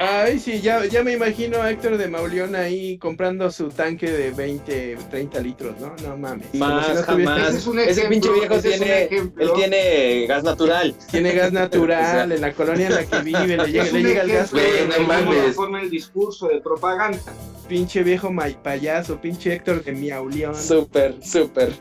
Ay, sí, ya, ya me imagino a Héctor de Mauleón ahí comprando su tanque de 20, 30 litros, ¿no? No mames. Más, si no jamás. <laughs> Ese es un Ese ejemplo, pinche viejo ese tiene, él tiene gas natural. <laughs> Tiene gas natural <laughs> en la colonia en la que vive, le llega, le el gas. no forma el discurso de propaganda. Pinche viejo may- payaso, pinche Héctor de Miauleón. Súper, súper.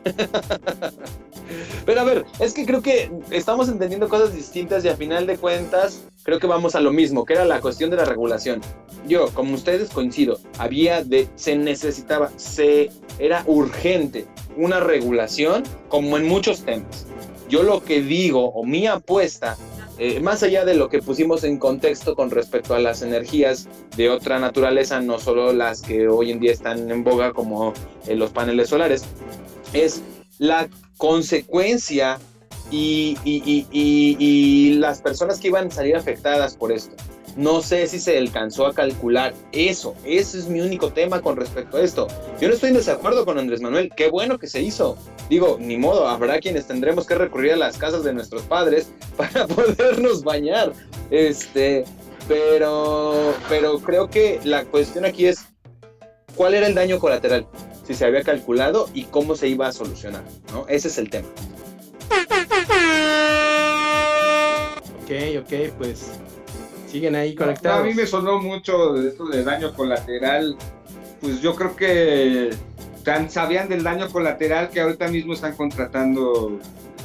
Pero a ver, es que creo que estamos entendiendo cosas distintas y a final de cuentas creo que vamos a lo mismo, que era la cuestión de la regulación. Yo, como ustedes coincido, había de, se necesitaba, se, era urgente una regulación como en muchos temas. Yo lo que digo, o mi apuesta, eh, más allá de lo que pusimos en contexto con respecto a las energías de otra naturaleza, no solo las que hoy en día están en boga como eh, los paneles solares, es la consecuencia y, las personas que iban a salir afectadas por esto. No sé si se alcanzó a calcular eso. Ese es mi único tema con respecto a esto. Yo no estoy en desacuerdo con Andrés Manuel. Qué bueno que se hizo. Digo, ni modo, habrá quienes tendremos que recurrir a las casas de nuestros padres <laughs> para podernos bañar. Este, pero, pero creo que la cuestión aquí es cuál era el daño colateral, si se había calculado y cómo se iba a solucionar, ¿no? Ese es el tema. Ok, ok, pues siguen ahí No, a conectados. mí me sonó mucho esto de daño colateral. Pues yo creo que tan sabían del daño colateral que ahorita mismo están contratando,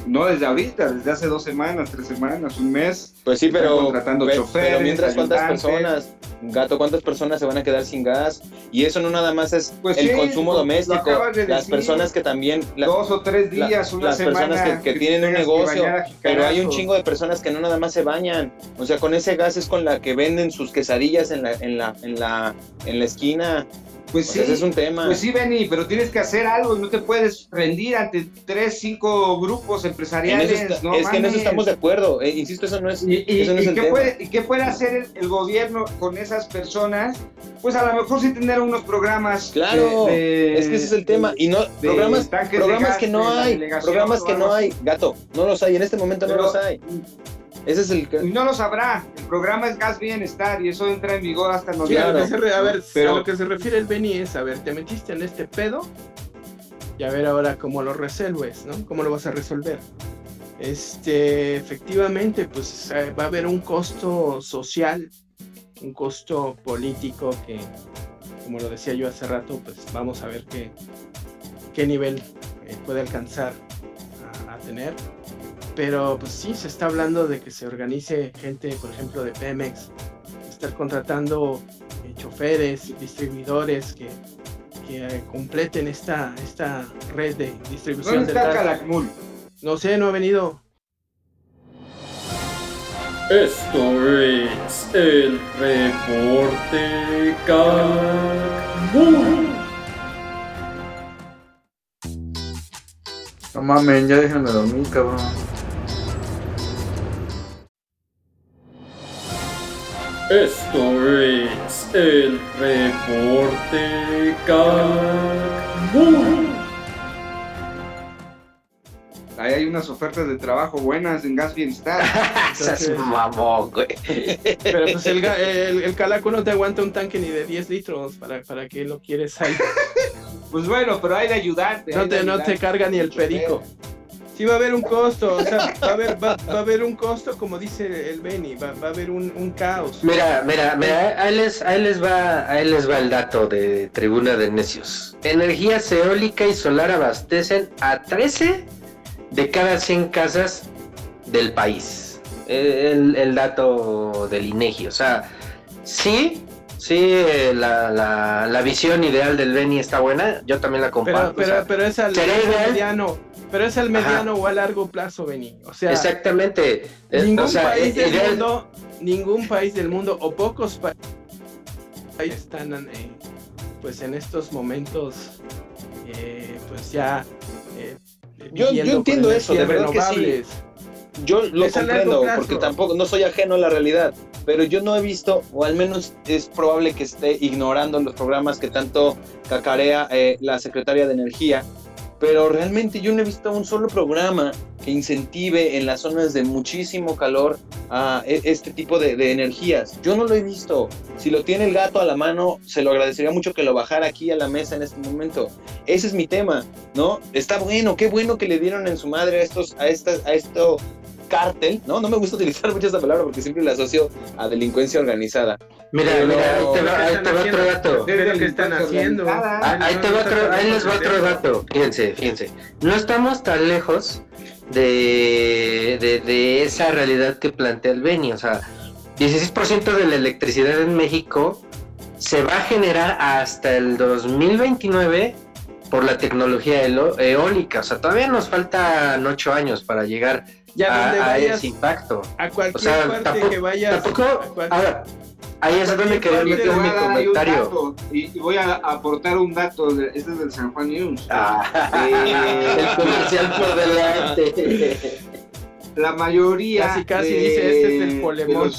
no desde ahorita, desde hace dos semanas, tres semanas, un mes. Pues sí, pero, contratando pe- choferes, pero mientras cuántas personas, gato, cuántas personas se van a quedar sin gas y eso no nada más es Pues el sí, consumo doméstico, de las decir. personas que también la- dos o tres la- días, una las semana. personas que, que tienen un negocio, pero hay un chingo de personas que no nada más se bañan, o sea, con ese gas es con la que venden sus quesadillas en la en la en la en la esquina. Pues sí, ese es un tema. Pues sí, Benny, pero tienes que hacer algo y no te puedes rendir ante tres, cinco grupos empresariales. eso está- no es que en eso estamos de acuerdo, eh, insisto, eso no es, ¿Y, y- eso no es y el qué tema. puede, y qué puede hacer el, el gobierno con esas personas? Pues a lo mejor sí tener unos programas. Claro, de- de- es que ese es el tema. Y no, programas, programas gas que no hay, programas que no hay, gato, no los hay, en este momento no los hay. Ese es el Y no lo sabrá. El programa es Gas Bienestar y eso entra en vigor hasta Sí, noviembre. re- a ver, Pero- a lo que se refiere el Benny es, a ver, te metiste en este pedo y a ver ahora cómo lo resuelves, ¿no? ¿Cómo lo vas a resolver? Este, efectivamente, pues va a haber un costo social, un costo político que, como lo decía yo hace rato, pues vamos a ver qué, qué nivel eh, puede alcanzar a, a tener. Pero pues sí, se está hablando de que se organice gente, por ejemplo, de Pemex, estar contratando eh, choferes, distribuidores que, que eh, completen esta, esta red de distribución ¿Dónde está. Calakmul? No sé, no ha venido. Esto es el reporte Calakmul. No mames, ya déjenme dormir, cabrón. Esto es el reporte Calakmul. Ahí hay unas ofertas de trabajo buenas en Gas Bienestar. <laughs> Seas Entonces- mamón, güey. Pero pues el, el, el calaco no te aguanta un tanque ni de 10 litros. ¿Para, para qué lo quieres ahí? Pues bueno, pero hay de ayudarte. No hay de te, no te ayudarte. carga ni el perico. Sí va a haber un costo, o sea, va a haber, va, va a haber un costo, como dice el Benny, va, va a haber un, un caos. Mira, mira, mira, ahí les, ahí les va, ahí les va el dato de Tribuna de Necios. Energías eólica y solar abastecen a 13 de cada 100 casas del país. El, el dato del INEGI, o sea, sí, sí, la, la, la visión ideal del Beni está buena, yo también la Pero, comparto. o pero, sea, pero es al, mediano, pero es al Ajá. mediano o a largo plazo, Benny. O sea, exactamente. ningún o sea, país del ideal- mundo, ningún país del mundo o pocos pa- países están eh, pues en estos momentos eh, pues ya eh, Yo- yo entiendo eso, de que sí. renovables. Yo lo Es comprendo, porque tampoco, no soy ajeno a la realidad, pero yo no he visto, o al menos es probable que esté ignorando los programas que tanto cacarea eh, la Secretaria de Energía, pero realmente yo no he visto un solo programa que incentive en las zonas de muchísimo calor a e- este tipo de, energías. Yo no lo he visto. Si lo tiene el gato a la mano, se lo agradecería mucho que lo bajara aquí a la mesa en este momento. Ese es mi tema, ¿no? Está bueno, qué bueno que le dieron en su madre a estos, a estas, a esto cártel, ¿no? No me gusta <laughs> utilizar mucho esta palabra porque siempre la asocio a delincuencia organizada. Mira, Pero- mira, ahí te va, ahí ¿Qué te va otro dato. ¿Qué es lo que están haciendo? Ah, ahí, te va otro, ahí les va otro dato. Fíjense, fíjense. No estamos tan lejos de, de, de esa realidad que plantea el Beni. O sea, 16% de la electricidad en México se va a generar hasta el 2029 por la tecnología eólica. O sea, todavía nos faltan 8 años para llegar Ya a, donde a vayas, ese impacto. a cualquier O sea, parte tampoco- que vayas, tampoco- Ahora, ahí es donde quería meter mi comentario. y, y voy a aportar un dato, de- este es del San Juan News. Ah, Eh, el comercial por delante. la mayoría Casi, casi de, dice, este es el polemón.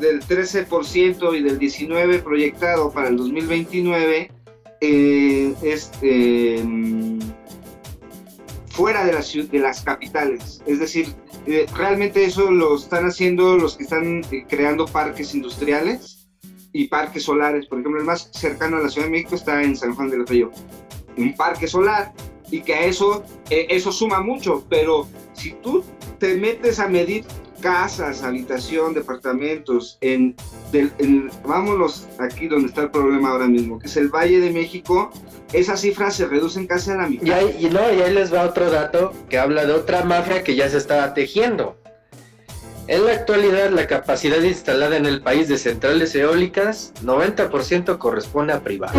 del 13% y del 19% proyectado para el 2029 eh, es eh, fuera de las, de las capitales. Es decir, eh, realmente eso lo están haciendo los que están eh, creando parques industriales y parques solares. Por ejemplo, el más cercano a la Ciudad de México está en San Juan del Río. Un parque solar y que a eso, eh, eso suma mucho, pero si tú te metes a medir casas, habitación, departamentos, en, del, en- vámonos aquí donde está el problema ahora mismo, que es el Valle de México, esas cifras se reducen casi a la mitad. Y ahí, y no, y ahí les va otro dato que habla de otra mafia que ya se está tejiendo. En la actualidad, la capacidad instalada en el país de centrales eólicas, 90% corresponde a privados.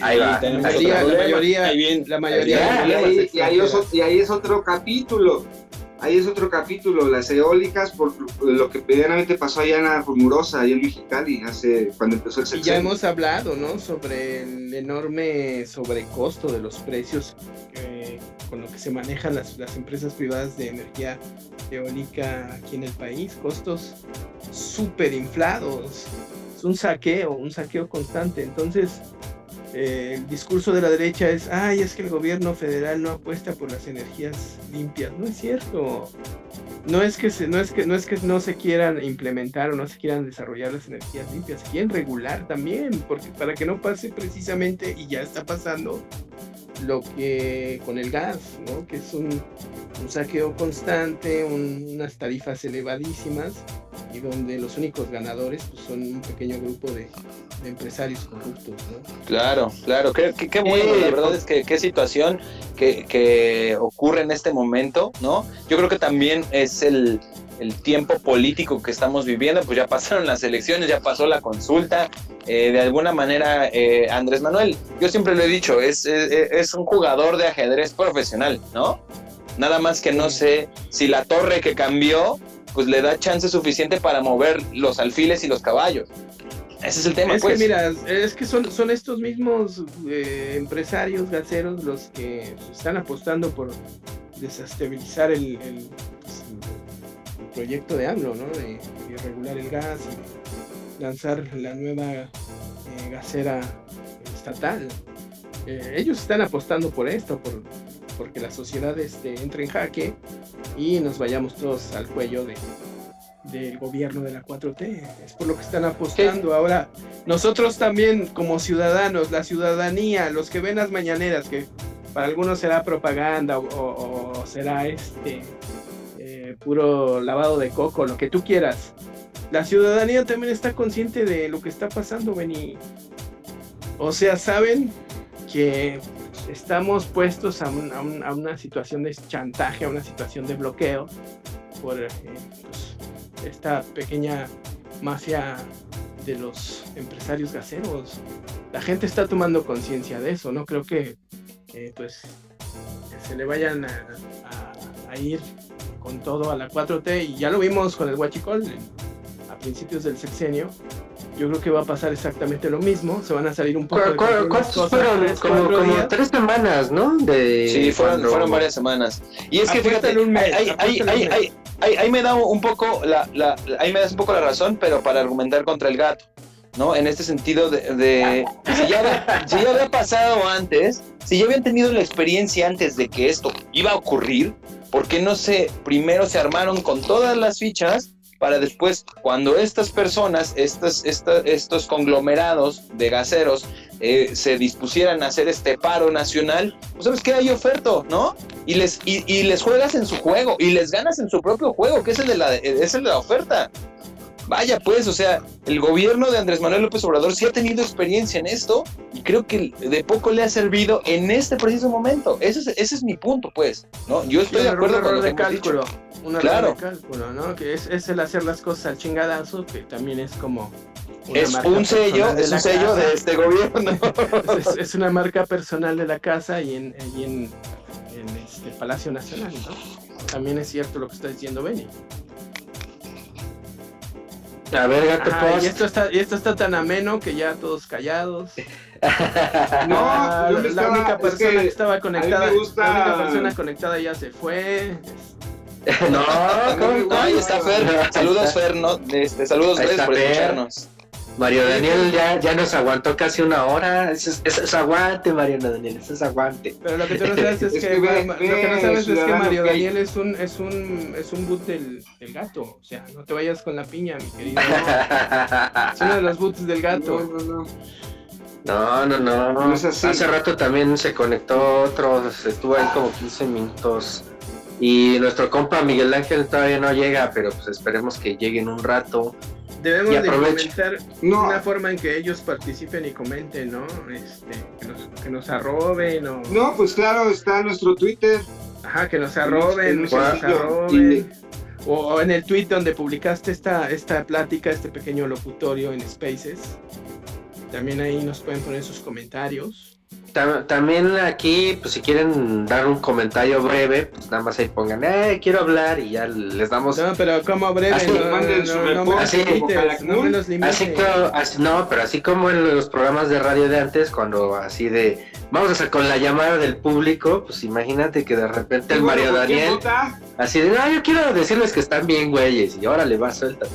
Ahí va. Ahí la mayoría, Ahí bien, la mayoría ahí de Y empresas ahí, y ahí es, extranjeras. y ahí es otro capítulo. Ahí es otro capítulo, las eólicas, por lo que medianamente pasó allá en la Rumorosa, allá en Mexicali, hace, cuando empezó el Y ya sexenio. hemos hablado, ¿no? Sobre el enorme sobrecosto de los precios con lo que se manejan las, las empresas privadas de energía eólica aquí en el país. Costos súper inflados. Es un saqueo, un saqueo constante. Entonces, eh, el discurso de la derecha es, ay, es que el gobierno federal no apuesta por las energías limpias. No es cierto. No es que se, no es que no es que no se quieran implementar o no se quieran desarrollar las energías limpias, se quieren regular también, porque para que no pase precisamente y ya está pasando lo que con el gas, ¿no? Que es un, un saqueo constante, un- unas tarifas elevadísimas y donde los únicos ganadores pues, son un pequeño grupo de, de empresarios corruptos, ¿no? Claro, claro, qué, qué- qué bueno, la verdad pues- es que qué situación que, que ocurre en este momento, ¿no? Yo creo que también es el, el tiempo político que estamos viviendo, pues ya pasaron las elecciones, ya pasó la consulta, eh, de alguna manera eh, Andrés Manuel, yo siempre lo he dicho, es, es, es un jugador de ajedrez profesional, ¿no? Nada más que no sé si la torre que cambió, pues le da chance suficiente para mover los alfiles y los caballos. Ese es el tema, es pues. que mira, es que son, son estos mismos eh, empresarios gaseros los que están apostando por desestabilizar el, el, el proyecto de AMLO, ¿no? De, de regular el gas lanzar la nueva eh, gasera estatal. Eh, ellos están apostando por esto, por porque la sociedad este, entre en jaque y nos vayamos todos al cuello de, del gobierno de la 4T. Es por lo que están apostando. Ahora, nosotros también como ciudadanos, la ciudadanía, los que ven las mañaneras, que para algunos será propaganda o, o- o será este eh, puro lavado de coco, lo que tú quieras. La ciudadanía también está consciente de lo que está pasando, Beni. O sea, saben que estamos puestos a, un- a un- a una situación de chantaje, a una situación de bloqueo por eh, pues, esta pequeña mafia de los empresarios gaseros. La gente está tomando conciencia de eso, no creo que eh, pues se le vayan a ir con todo a la 4T y ya lo vimos con el Huachicol a principios del sexenio. Yo creo que va a pasar exactamente lo mismo, se van a salir un poco de ¿Cu- cu- control las ¿Cuántos fueron? tres, Como, como tres semanas, ¿no? De Sí, fueron, cuando- fueron varias semanas. Y es que fíjate, un mes, apuéstale ahí, un mes. ahí- ahí me da un poco la, la- ahí me das un poco la razón, pero para argumentar contra el gato, ¿no? En este sentido de, de- si, ya había, si ya había pasado antes, si ya habían tenido la experiencia antes de que esto iba a ocurrir, ¿por qué no se primero se armaron con todas las fichas para después, cuando estas personas, estas, esta- estos conglomerados de gaseros eh, se dispusieran a hacer este paro nacional, pues sabes que hay oferta, ¿no? Y les, y, y les juegas en su juego, y les ganas en su propio juego, que es el de la, es el de la oferta. Vaya pues, o sea, el gobierno de Andrés Manuel López Obrador sí ha tenido experiencia en esto y creo que de poco le ha servido en este preciso momento. Ese es, ese es mi punto, pues, ¿no? Yo estoy Sí, de un acuerdo error con lo de que hemos dicho. cálculo. Un error Claro. de cálculo, ¿no? Que es, es el hacer las cosas al chingadazo, que también es como. Es un sello, es un sello de este gobierno. <laughs> Es, es- es una marca personal de la casa y en, y en, en este Palacio Nacional, ¿no? También es cierto lo que está diciendo Benny. A ver, gato, post. y, esto está, y esto está tan ameno que ya todos callados. <laughs> No, Ah, yo la estaba- única es persona que que, estaba conectada, gusta- la única persona conectada ya se fue. <laughs> No, ¿cómo? No, ahí está Fer. Saludos, Fer. No, este, saludos, gracias por Fer. escucharnos. Mario Daniel ya, ya nos aguantó casi una hora. Eso es, eso es aguante, Mario Daniel, eso es aguante. Pero lo que tú no sabes es, <laughs> Es que, lo no sabes es que Mario Daniel es un es un es un boot del, del gato, o sea, no te vayas con la piña, mi querido. <laughs> Es uno de los boots del No, gato. no, no. No, no, no. No es así. Hace rato también se conectó otro, estuvo ahí como 15 minutos. Y nuestro compa Miguel Ángel todavía no llega, pero pues esperemos que llegue en un rato. Debemos de No. una forma en que ellos participen y comenten, ¿no? Este, que nos, que nos arroben o No, pues claro, está nuestro Twitter. ajá, que nos arroben, en que nos arroben. O, o en el tweet donde publicaste esta, esta plática, este pequeño locutorio en Spaces. También ahí nos pueden poner sus comentarios. Tam- También aquí, pues si quieren dar un comentario breve, pues nada más ahí pongan, eh, quiero hablar y ya les damos... No, pero como breve, Así, no, no, como limites, Calakmul. no me los limites. Así que, así- no, pero así como en los programas de radio de antes, cuando así de, vamos a hacer con la llamada del público, pues imagínate que de repente el Mario ¿por quién Daniel, así de, no, yo quiero decirles que están bien güeyes, y ahora le va, suéltate.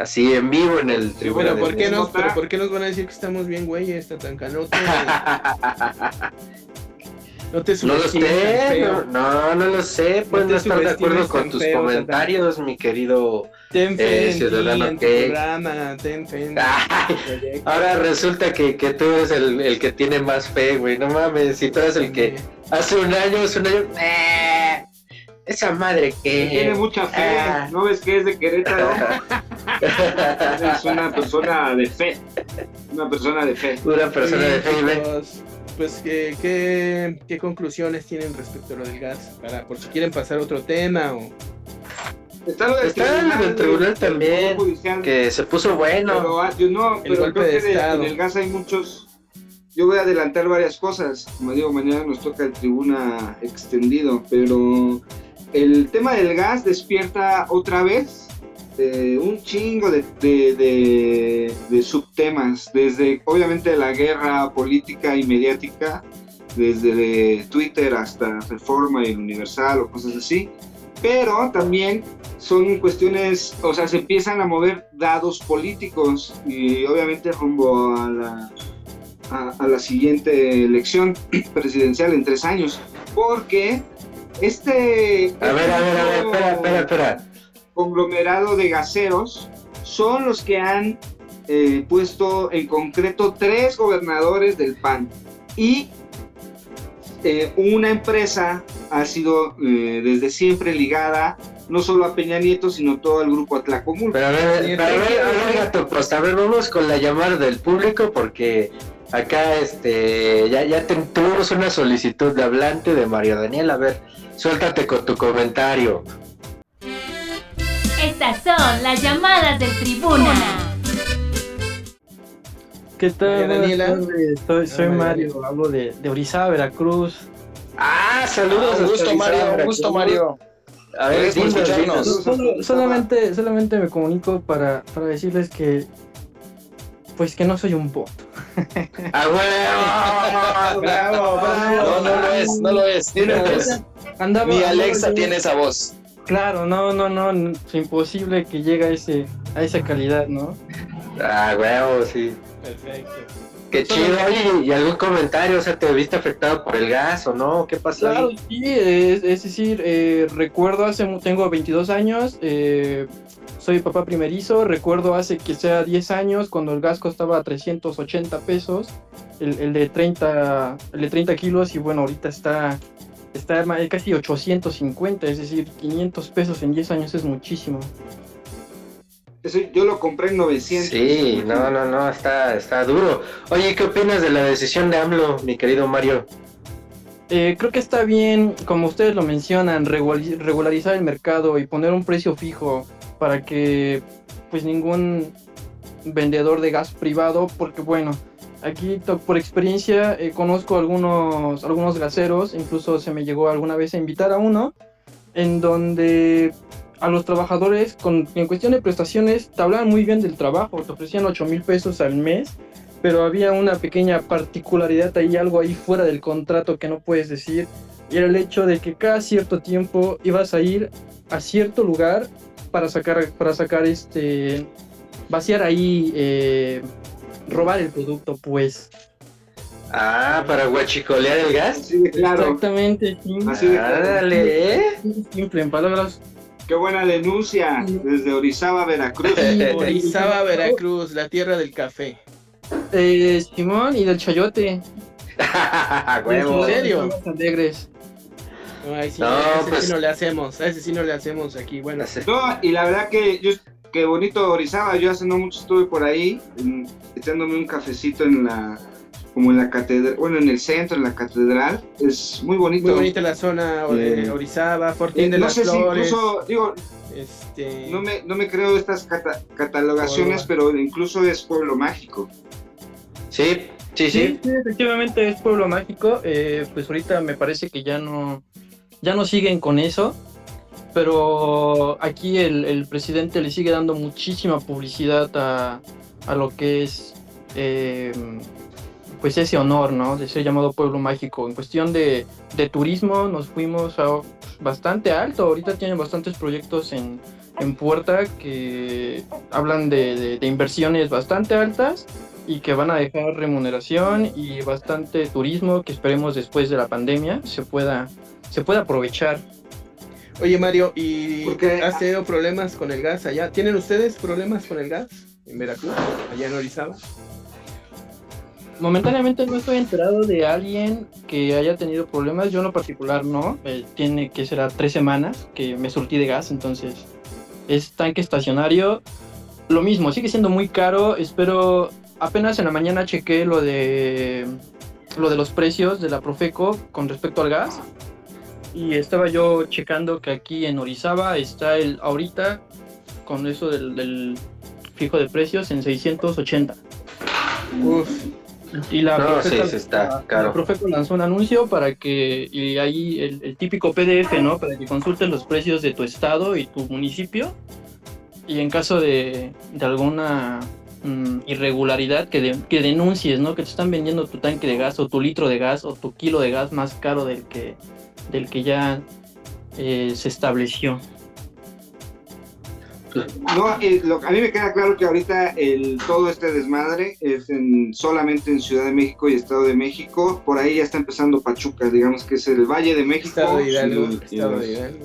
Así en vivo en el tribunal. Pero ¿por, qué nos, pero ¿por qué nos van a decir que estamos bien, güey? Esta tan canote. <laughs> No te No lo sé, no, no lo sé, pueden te no estar de acuerdo con tus feo, comentarios, mi querido. Ten Eh, ciudadano en programa, ten. <laughs> Ahora resulta que, que tú eres el, el que tiene más fe, güey, no mames, si tú eres el que hace un año, hace un año, eh, esa madre que... Tiene mucha fe. Ah. ¿No ves que es de Querétaro? <laughs> es una persona de fe. Una persona de fe. Una persona de fe. Chicos, Pues, ¿qué, qué, qué conclusiones tienen respecto a lo del gas? Para, por si quieren pasar a otro tema o... Está lo del Está lo del tribunal también, Judicial, que se puso bueno. Pero, ah, yo no, El pero golpe creo de que de- estado. en el gas hay muchos. Yo voy a adelantar varias cosas. Como digo, mañana nos toca el tribuna extendido, pero el tema del gas despierta otra vez eh, un chingo de, de- de- de subtemas, desde obviamente la guerra política y mediática, desde de Twitter hasta Reforma y Universal o cosas así, pero también son cuestiones, o sea, se empiezan a mover dados políticos y obviamente rumbo a la, a, a la siguiente elección <clears throat> presidencial en tres años, porque este, A ver, a ver, a ver, espera, espera, espera. conglomerado de gaseros son los que han eh, puesto en concreto tres gobernadores del PAN y eh, una empresa ha sido eh, desde siempre ligada no solo a Peña Nieto, sino todo el grupo Atlacomulco. Pero a ver, Sí, pero a ver, a ver, gato, pues a ver, vamos con la llamada del público porque acá este ya, ya tuvimos una solicitud de hablante de Mario Daniel. A ver, suéltate con tu comentario. Estas son las llamadas del tribuna. ¿Qué tal? Daniela. Tardes. Soy, Mario, hablo de, de Orizaba, Veracruz. Ah, saludos. un gusto, Mario. Un gusto. Mario. A ver, escucharnos. Solo- solamente, solamente me comunico para, para decirles que pues que no soy un bot. ¡A huevo! <laughs> Bravo, bravo. No, no lo es, no lo es. No lo es. Andaba, Ni Alexa tiene esa voz. Claro, no, no, no, es imposible que llegue a ese a esa calidad, ¿no? Ah, huevo, sí. Perfecto. Qué chido. Oye, ¿y algún comentario? O sea, ¿te viste afectado por el gas o no? ¿Qué pasó Claro, ahí? sí, es, es decir, eh, recuerdo hace, tengo 22 años, eh, soy papá primerizo, recuerdo hace que sea 10 años cuando el gas costaba 380 pesos, el, el de 30, el de 30 kilos y bueno, ahorita está, está ma- casi 850, es decir, 500 pesos en 10 años es muchísimo. Eso yo lo compré en 900. Sí, no, no, no, está, está duro. Oye, ¿qué opinas de la decisión de AMLO, mi querido Mario? Eh, creo que está bien, como ustedes lo mencionan, regularizar el mercado y poner un precio fijo para que pues ningún vendedor de gas privado, porque bueno, aquí por experiencia eh, conozco algunos, algunos gaseros, incluso se me llegó alguna vez a invitar a uno, en donde a los trabajadores en cuestión de prestaciones te hablaban muy bien del trabajo, te ofrecían 8 mil pesos al mes pero había una pequeña particularidad ahí, algo ahí fuera del contrato que no puedes decir, y era el hecho de que cada cierto tiempo ibas a ir a cierto lugar para sacar, para sacar este, vaciar ahí, eh, robar el producto, pues. Ah, para guachicolear el gas. De claro. Exactamente, sí. Así de claro. Dale, ¿eh? Simple, en palabras. Qué buena denuncia desde Orizaba, Veracruz. <laughs> Orizaba, Veracruz, la tierra del café. Eh, Simón y del chayote. <laughs> ¿En serio? Alegres. Sí, No, a ese pues- sí no le hacemos, a ese sí no le hacemos aquí. Bueno, No, y la verdad que yo, qué bonito Orizaba. Yo hace no mucho estuve por ahí en- echándome un cafecito en la, como en la catedral, bueno, en el centro, en la catedral. Es muy bonito. muy bonita la zona de Eh, Orizaba, Fortín Eh, de no las sé si incluso, digo, este, no me, no me creo estas cata- catalogaciones, pero incluso es pueblo mágico. Sí, sí, sí. efectivamente es pueblo mágico. eh, pues ahorita me parece que ya no, ya no siguen con eso. Pero aquí el, el presidente le sigue dando muchísima publicidad a, a lo que es eh, pues ese honor, ¿no? De ser llamado pueblo mágico. En cuestión de, de turismo nos fuimos a bastante alto. Ahorita tienen bastantes proyectos en, en puerta que hablan de, de- de inversiones bastante altas y que van a dejar remuneración y bastante turismo que esperemos después de la pandemia se pueda, se pueda aprovechar. Oye Mario, ¿y Porque- has tenido problemas con el gas allá? ¿Tienen ustedes problemas con el gas en Veracruz, allá en Orizaba? Momentáneamente no estoy enterado de alguien que haya tenido problemas. Yo en lo particular no. Eh, tiene que ser a tres semanas que me surtí de gas, entonces es tanque estacionario. Lo mismo, sigue siendo muy caro. Espero, apenas en la mañana chequé lo de lo de los precios de la Profeco con respecto al gas. Y estaba yo checando que aquí en Orizaba está el ahorita con eso del, del fijo de precios en 680. Uf, Y la No, Profeco- sí, sí está la- caro. la Profeco lanzó un anuncio para que, y ahí el, el típico PDF, ¿no? Para que consultes los precios de tu estado y tu municipio. Y en caso de, de alguna mm, irregularidad, que, de- que denuncies, ¿no? Que te están vendiendo tu tanque de gas o tu litro de gas o tu kilo de gas más caro del que, del que ya eh, se estableció. No, eh, lo- a mí me queda claro que ahorita el, todo este desmadre es en, solamente en Ciudad de México y Estado de México. Por ahí ya está empezando Pachuca, digamos que es el Valle de México Estado de Hidalgo, y- y Estado los- de Hidalgo.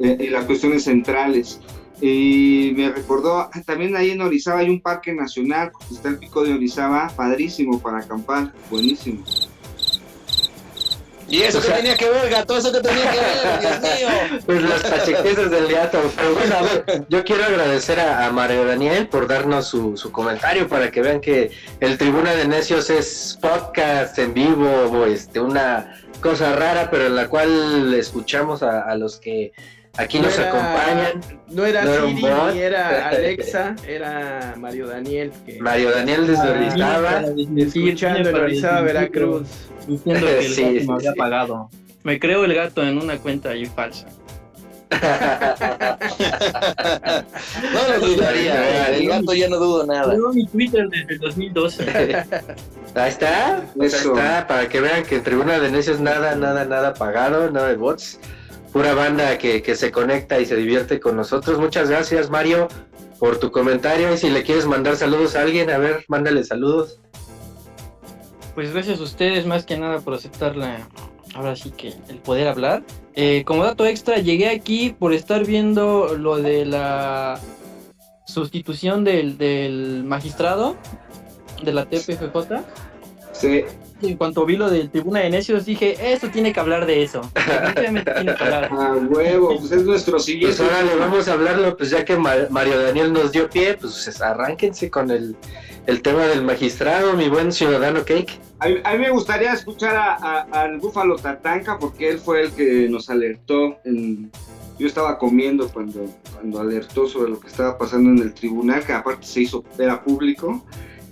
eh, y las cuestiones centrales. Y me recordó, ah, también ahí en Orizaba hay un parque nacional, está el pico de Orizaba, padrísimo para acampar, buenísimo. ¿Y eso O sea- qué tenía que ver, gato? ¿Eso qué tenía que ver? Dios <laughs> mío. Pues las pachequezas del gato. Pero bueno, a ver, yo quiero agradecer a, a Mario Daniel por darnos su, su comentario para que vean que el Tribuna de Necios es podcast en vivo, o este, una cosa rara, pero en la cual escuchamos a, a los que aquí nos No era- acompañan. No era No Siri ni era <laughs> Alexa, era Mario Daniel. Que Mario Daniel desde Orizaba. escuchando en Orizaba, Veracruz. Diciendo que el <laughs> Sí, gato sí, me había sí. pagado. Me creo el gato en una cuenta ahí falsa. <laughs> No lo dudaría, el gato ya no dudo nada. Tengo mi Twitter desde el 2012. Ahí está, pues ahí está, para que vean que en Tribuna de Necios nada, nada, nada pagado, nada de bots. Pura banda que, que se conecta y se divierte con nosotros. Muchas gracias, Mario, por tu comentario. Y si le quieres mandar saludos a alguien, a ver, mándale saludos. Pues gracias a ustedes más que nada por aceptar la, ahora sí que el poder hablar. Eh, como dato extra, llegué aquí por estar viendo lo de la sustitución del, del magistrado de la TPFJ. Sí, en cuanto vi lo del Tribuna de Necios, dije, esto tiene que hablar de eso. <laughs> Definitivamente tiene que hablar. a huevo, pues es nuestro siguiente. Pues ahora le vamos a hablarlo, pues ya que Ma- Mario Daniel nos dio pie, pues arránquense con el, el tema del magistrado, mi buen ciudadano Cake. A, mí- a mí me gustaría escuchar a- a- al Búfalo Tatanka porque él fue el que nos alertó. En, yo estaba comiendo cuando, cuando alertó sobre lo que estaba pasando en el tribunal, que aparte se hizo era público.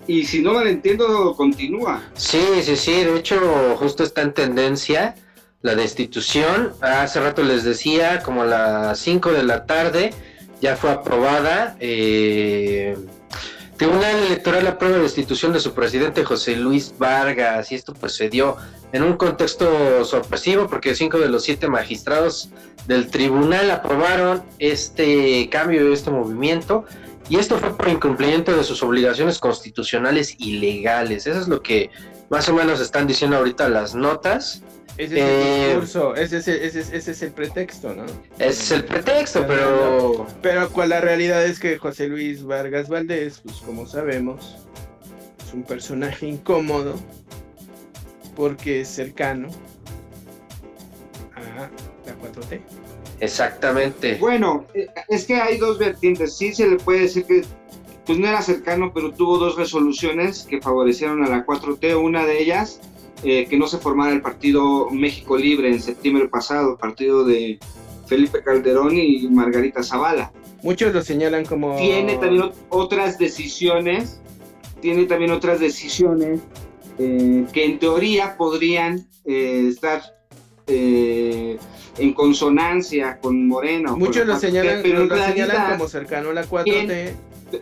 Y si no mal entiendo, continúa. Sí, sí, sí, de hecho justo está en tendencia la destitución. Hace rato les decía, como a las 5 de la tarde, ya fue aprobada. eh, Tribunal Electoral aprueba la destitución de su presidente José Luis Vargas y esto pues se dio en un contexto sorpresivo porque cinco de los siete magistrados del tribunal aprobaron este cambio, este movimiento y esto fue por incumplimiento de sus obligaciones constitucionales y legales. Eso es lo que más o menos están diciendo ahorita las notas. Ese es Eh, el discurso, ese, es- ese es- ese es el pretexto, ¿no? Ese es el pretexto, pero Pero cual la realidad es que José Luis Vargas Valdés, pues como sabemos, es un personaje incómodo porque es cercano a la 4T. Exactamente. Bueno, eh, es que hay dos vertientes. Sí se le puede decir que pues no era cercano, pero tuvo dos resoluciones que favorecieron a la 4T. Una de ellas, eh, que no se formara el partido México Libre en septiembre pasado, partido de Felipe Calderón y Margarita Zavala. Muchos lo señalan como... Tiene también ot- otras decisiones, tiene también otras decisiones eh, que en teoría podrían eh, estar eh, en consonancia con Morena. o con Muchos lo 4T, señalan, pero en lo señalan como cercano a la 4T.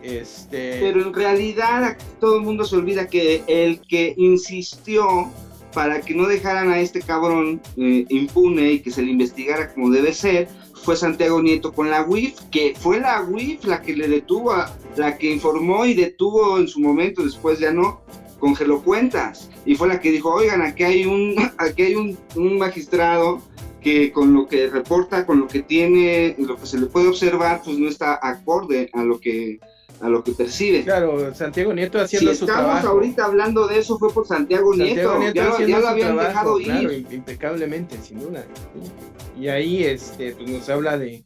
Este, pero en realidad todo el mundo se olvida que el que insistió para que no dejaran a este cabrón eh, impune y que se le investigara como debe ser, fue Santiago Nieto con la UIF, que fue la UIF la que le detuvo, a- la que informó y detuvo en su momento, después ya no, congeló cuentas. Y fue la que dijo, oigan, aquí hay un, <laughs> aquí hay un, un magistrado que con lo que reporta, con lo que tiene, lo que se le puede observar, pues no está acorde a lo que, a lo que percibe. Claro, Santiago Nieto Si haciendo su estamos trabajo. ahorita hablando de eso fue por Santiago, Santiago Nieto, Nieto ya, lo- haciendo ya lo su habían trabajo, dejado ir. claro, impecablemente, sin duda. Y ahí este, pues nos habla de,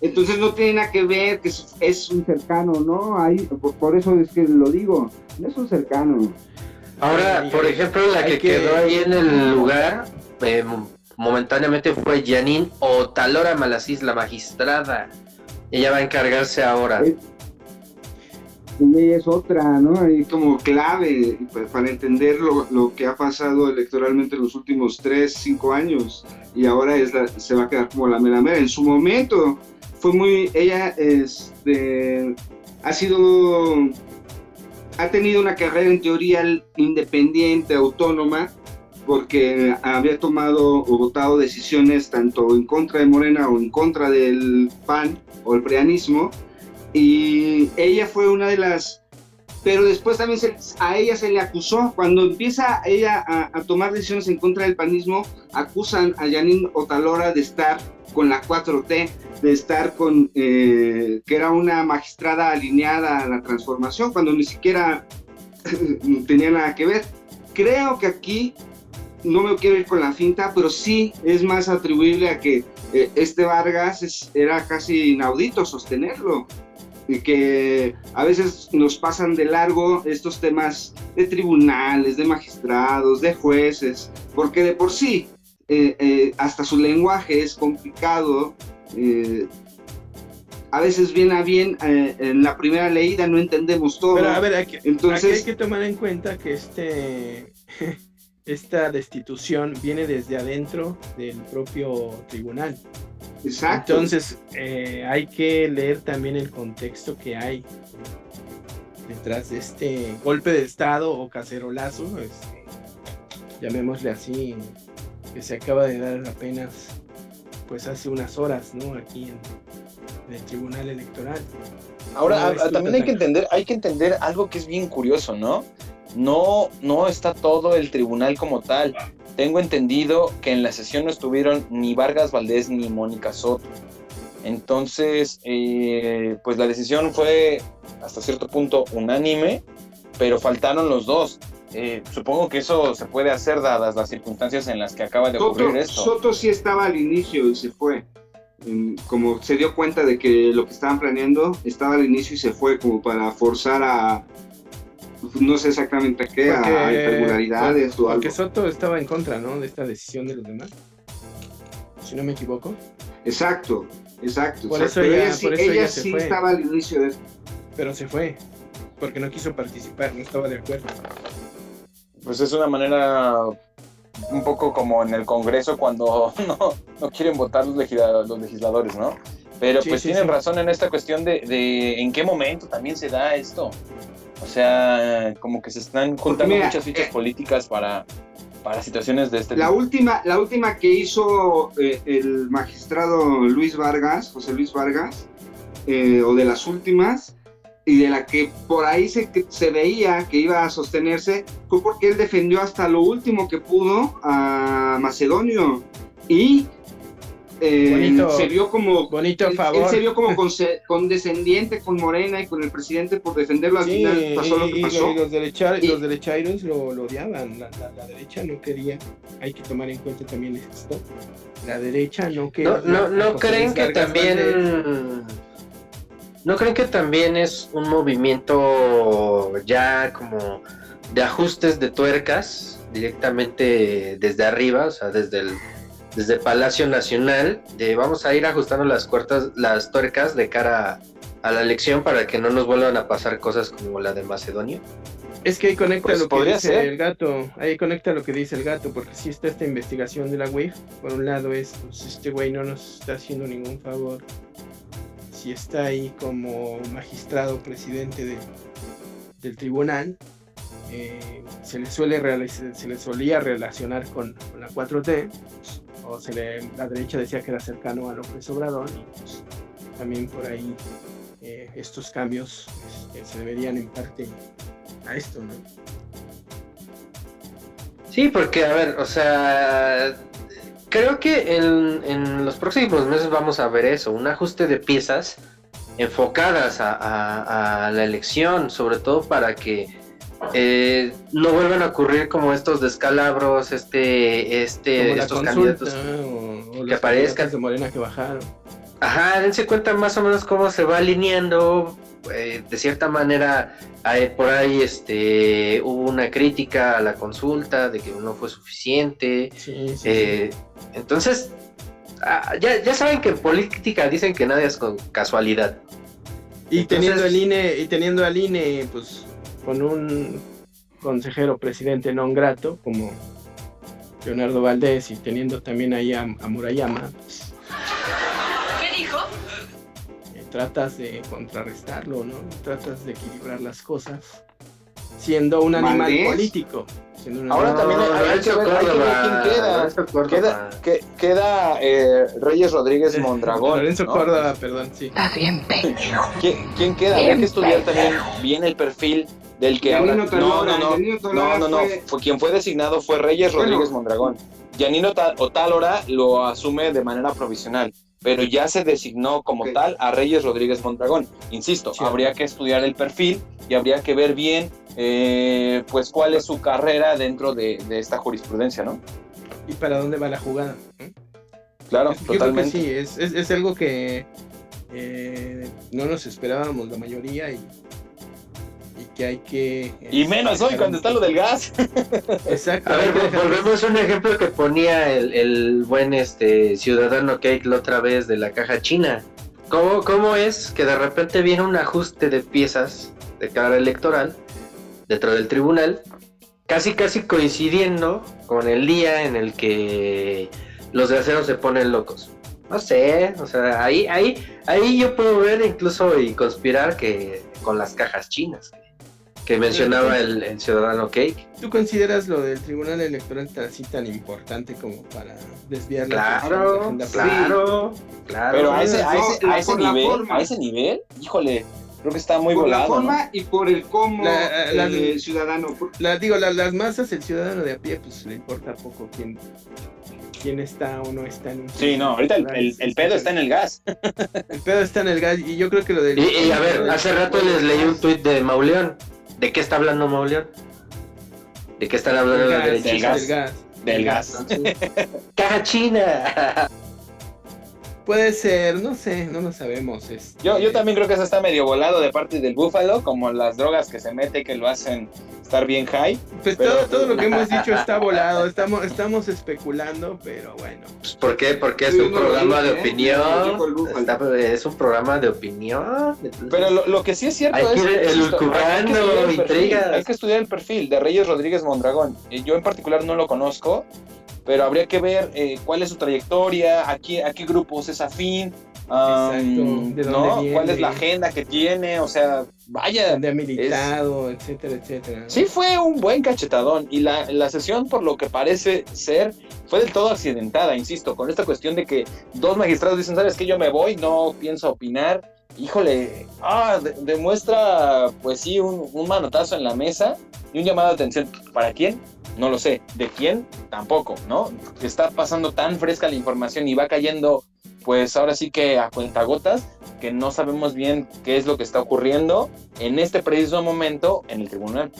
Entonces no tiene nada que ver que es, es un cercano, ¿no? Ahí, por, por eso es que lo digo, no es un cercano. Ahora, por ejemplo, la que- quedó ahí en el lugar, eh, momentáneamente fue Janine Otalora Malasís, la magistrada. Ella va a encargarse ahora. Ella es otra, ¿no? Y como clave pa- para entender lo, lo que ha pasado electoralmente en los últimos 3, 5 años. Y ahora es la- se va a quedar como la mera mera. En su momento fue muy, ella este, ha sido, ha tenido una carrera en teoría independiente, autónoma, porque había tomado o votado decisiones tanto en contra de Morena o en contra del PAN o el preanismo y ella fue una de las pero después también se- a ella se le acusó. Cuando empieza ella a, a tomar decisiones en contra del panismo acusan a Janine Otalora de estar con la 4T de estar con eh, que era una magistrada alineada a la transformación cuando ni siquiera <laughs> tenía nada que ver. Creo que aquí no me quiero ir con la finta, pero sí es más atribuible a que eh, este Vargas es- era casi inaudito sostenerlo. Y que a veces nos pasan de largo estos temas de tribunales, de magistrados, de jueces, porque de por sí eh, eh, hasta su lenguaje es complicado. eh, a veces bien a bien, en la primera leída no entendemos todo. Pero a ver, aquí, Entonces- aquí hay que tomar en cuenta que este esta destitución viene desde adentro del propio tribunal. Exacto. Entonces eh, hay que leer también el contexto que hay detrás de este golpe de estado o cacerolazo, este, llamémosle así, que se acaba de dar apenas pues hace unas horas, ¿no? Aquí en, en el Tribunal Electoral. Ahora, ¿Cómo a- ves a- tú, también hay que entender, hay que entender algo que es bien curioso, ¿no? No, no está todo el tribunal como tal. Tengo entendido que en la sesión no estuvieron ni Vargas Valdés ni Mónica Soto. Entonces, eh, pues la decisión fue hasta cierto punto unánime, pero faltaron los dos. Eh, supongo que eso se puede hacer dadas las circunstancias en las que acaba de ocurrir Soto, esto. Soto sí estaba al inicio y se fue. Mm, Como se dio cuenta de que lo que estaban planeando estaba al inicio y se fue como para forzar a no sé exactamente a qué, a irregularidades o algo. porque Soto estaba en contra, ¿no? De esta decisión de los demás. Si no me equivoco. Exacto, exacto. Por exacto. eso Pero ella- ella sí, por eso ella ella se sí fue. estaba al inicio de esto. Pero se fue. Porque no quiso participar, no estaba de acuerdo. Pues es una manera un poco como en el Congreso cuando <laughs> no, no quieren votar los, legisla- los legisladores, ¿no? Pero Sí, pues sí, tienen sí. razón en esta cuestión de, de en qué momento también se da esto. O sea, como que se están juntando mira, muchas fichas eh, políticas para, para situaciones de este La tipo. última, la última que hizo eh, el magistrado Luis Vargas, José Luis Vargas, eh, o de las últimas, y de la que por ahí se, se veía que iba a sostenerse, fue porque él defendió hasta lo último que pudo a Macedonio. Y eh, Bonito- se vio como bonito él, favor. él se vio como condescendiente con Morena y con el presidente por defenderlo. Al Sí, final pasó lo que y- pasó. y los, derecha- Y- los derechairos lo, lo odiaban, la, la- la derecha no quería, hay que tomar en cuenta también esto, la derecha no ¿No, quería. no, no creen que también... ¿No creen que también es un movimiento ya como de ajustes de tuercas directamente desde arriba, o sea, desde el desde Palacio Nacional, de vamos a ir ajustando las cuertas, las tuercas de cara a, la elección para que no nos vuelvan a pasar cosas como la de Macedonia? Es que ahí conecta Pues lo que dice ser. el gato, ahí conecta lo que dice el gato, porque si está esta investigación de la WIF, por un lado es, pues este güey no nos está haciendo ningún favor, si está ahí como magistrado presidente de- del tribunal, eh, se le suele se le solía relacionar con, con la 4T, o se le, la derecha decía que era cercano a López Obrador, y pues, también por ahí eh, estos cambios este, se deberían en parte a esto, ¿no? Sí, porque, a ver, o sea, creo que en, en los próximos meses vamos a ver eso, un ajuste de piezas enfocadas a, a- a la elección, sobre todo para que eh, no vuelvan a ocurrir como estos descalabros, este, este, Como estos candidatos. o, o que aparezcan. candidatos de Morena que bajaron. Ajá, dense cuenta más o menos cómo se va alineando. eh, de cierta manera, hay- por ahí este, hubo una crítica a la consulta de que no fue suficiente. Sí, sí, Eh, entonces, ah, ya, ya saben que en política dicen que nada es con casualidad. Y entonces- teniendo el INE, y teniendo al INE, pues, con un consejero presidente non grato como Leonardo Valdés y teniendo también ahí a, a Murayama, pues, ¿Qué dijo? eh, tratas de contrarrestarlo, ¿no? Tratas de equilibrar las cosas, siendo un animal político. siendo un Ahora animal- también hay, hay que ver, hay que ver quién queda. Córdoba. Queda, que- queda eh, Reyes Rodríguez Mondragón. Lorenzo ¿no? Córdoba, perdón, sí. Está bien, pendejo. ¿Quién, quién queda? Habría que estudiar también bien el perfil del que Yanino ahora. No, Talora, no, no. No, no, no. fue- Fue quien fue designado fue Reyes Bueno. Rodríguez Mondragón. Yanino Otálora lo asume de manera provisional, pero ya se designó como tal a Reyes Rodríguez Mondragón. Insisto, Sí. habría que estudiar el perfil y habría que ver bien, eh, pues, cuál es su carrera dentro de, de esta jurisprudencia, ¿no? ¿Y para dónde va la jugada? ¿no? Claro, Yo creo que totalmente. sí, es, es, es algo que eh, no nos esperábamos la mayoría y que hay que... Y menos hoy cuando está lo del gas. <laughs> Exacto. A ver, volvemos a un ejemplo que ponía el, el buen este ciudadano Cake la otra vez de la caja china. ¿Cómo, ¿Cómo es que de repente viene un ajuste de piezas de cara electoral dentro del tribunal, casi casi coincidiendo con el día en el que los de acero se ponen locos? No sé, o sea, ahí, ahí, ahí yo puedo ver incluso y conspirar que con las cajas chinas que mencionaba el, el ciudadano Cake. ¿Tú consideras lo del Tribunal Electoral tan- así tan importante como para desviar de la Claro, agenda claro, claro. Pero a ese, a ese, a ese nivel, forma. a ese nivel, híjole, creo que está muy por la volado. ¿no? forma y por el cómo La- la- el ciudadano. por- La, digo, la- las masas, el ciudadano de a pie, pues le importa poco quién, quién está o no está en un Sí, no, ahorita el, el- el pedo está en el gas. El pedo está en el gas y yo creo que lo del... Y, y a ver, hace rato les leí un tuit de Mauleón. ¿De qué está hablando Mauleón? ¿De qué están hablando del los gas, derechistas? del gas. Del gas. ¡Caja china! Puede ser, no sé, no lo sabemos. este, Yo, yo también creo que eso está medio volado de parte del búfalo, como las drogas que se mete que lo hacen estar bien high. Pues pero- todo, todo lo que hemos dicho está volado, estamos, estamos especulando, pero bueno. Pues, ¿Por qué? Porque es un no programa de ¿eh? opinión. El. Está- es un programa de opinión. Pero lo, lo que sí es cierto Hay que es ir insisto, elucubrando hay que el perfil, hay que estudiar el perfil de Reyes Rodríguez Mondragón. Yo en particular no lo conozco, pero habría que ver eh, cuál es su trayectoria, a qué, a qué grupos es afín, am, ¿de ¿no? viene? cuál es la agenda que tiene, o sea, vaya. Donde ha militado, etcétera, etcétera. ¿no? Sí fue un buen cachetadón y la, la sesión, por lo que parece ser, fue del todo accidentada, insisto, con esta cuestión de que dos magistrados dicen, ¿sabes qué? Yo me voy, no pienso opinar. Híjole, ah, de- demuestra, pues sí, un, un manotazo en la mesa y un llamado de atención. ¿Para quién? No lo sé. ¿De quién? Tampoco, ¿no? Está pasando tan fresca la información y va cayendo, pues ahora sí que a cuentagotas, que no sabemos bien qué es lo que está ocurriendo en este preciso momento en el tribunal.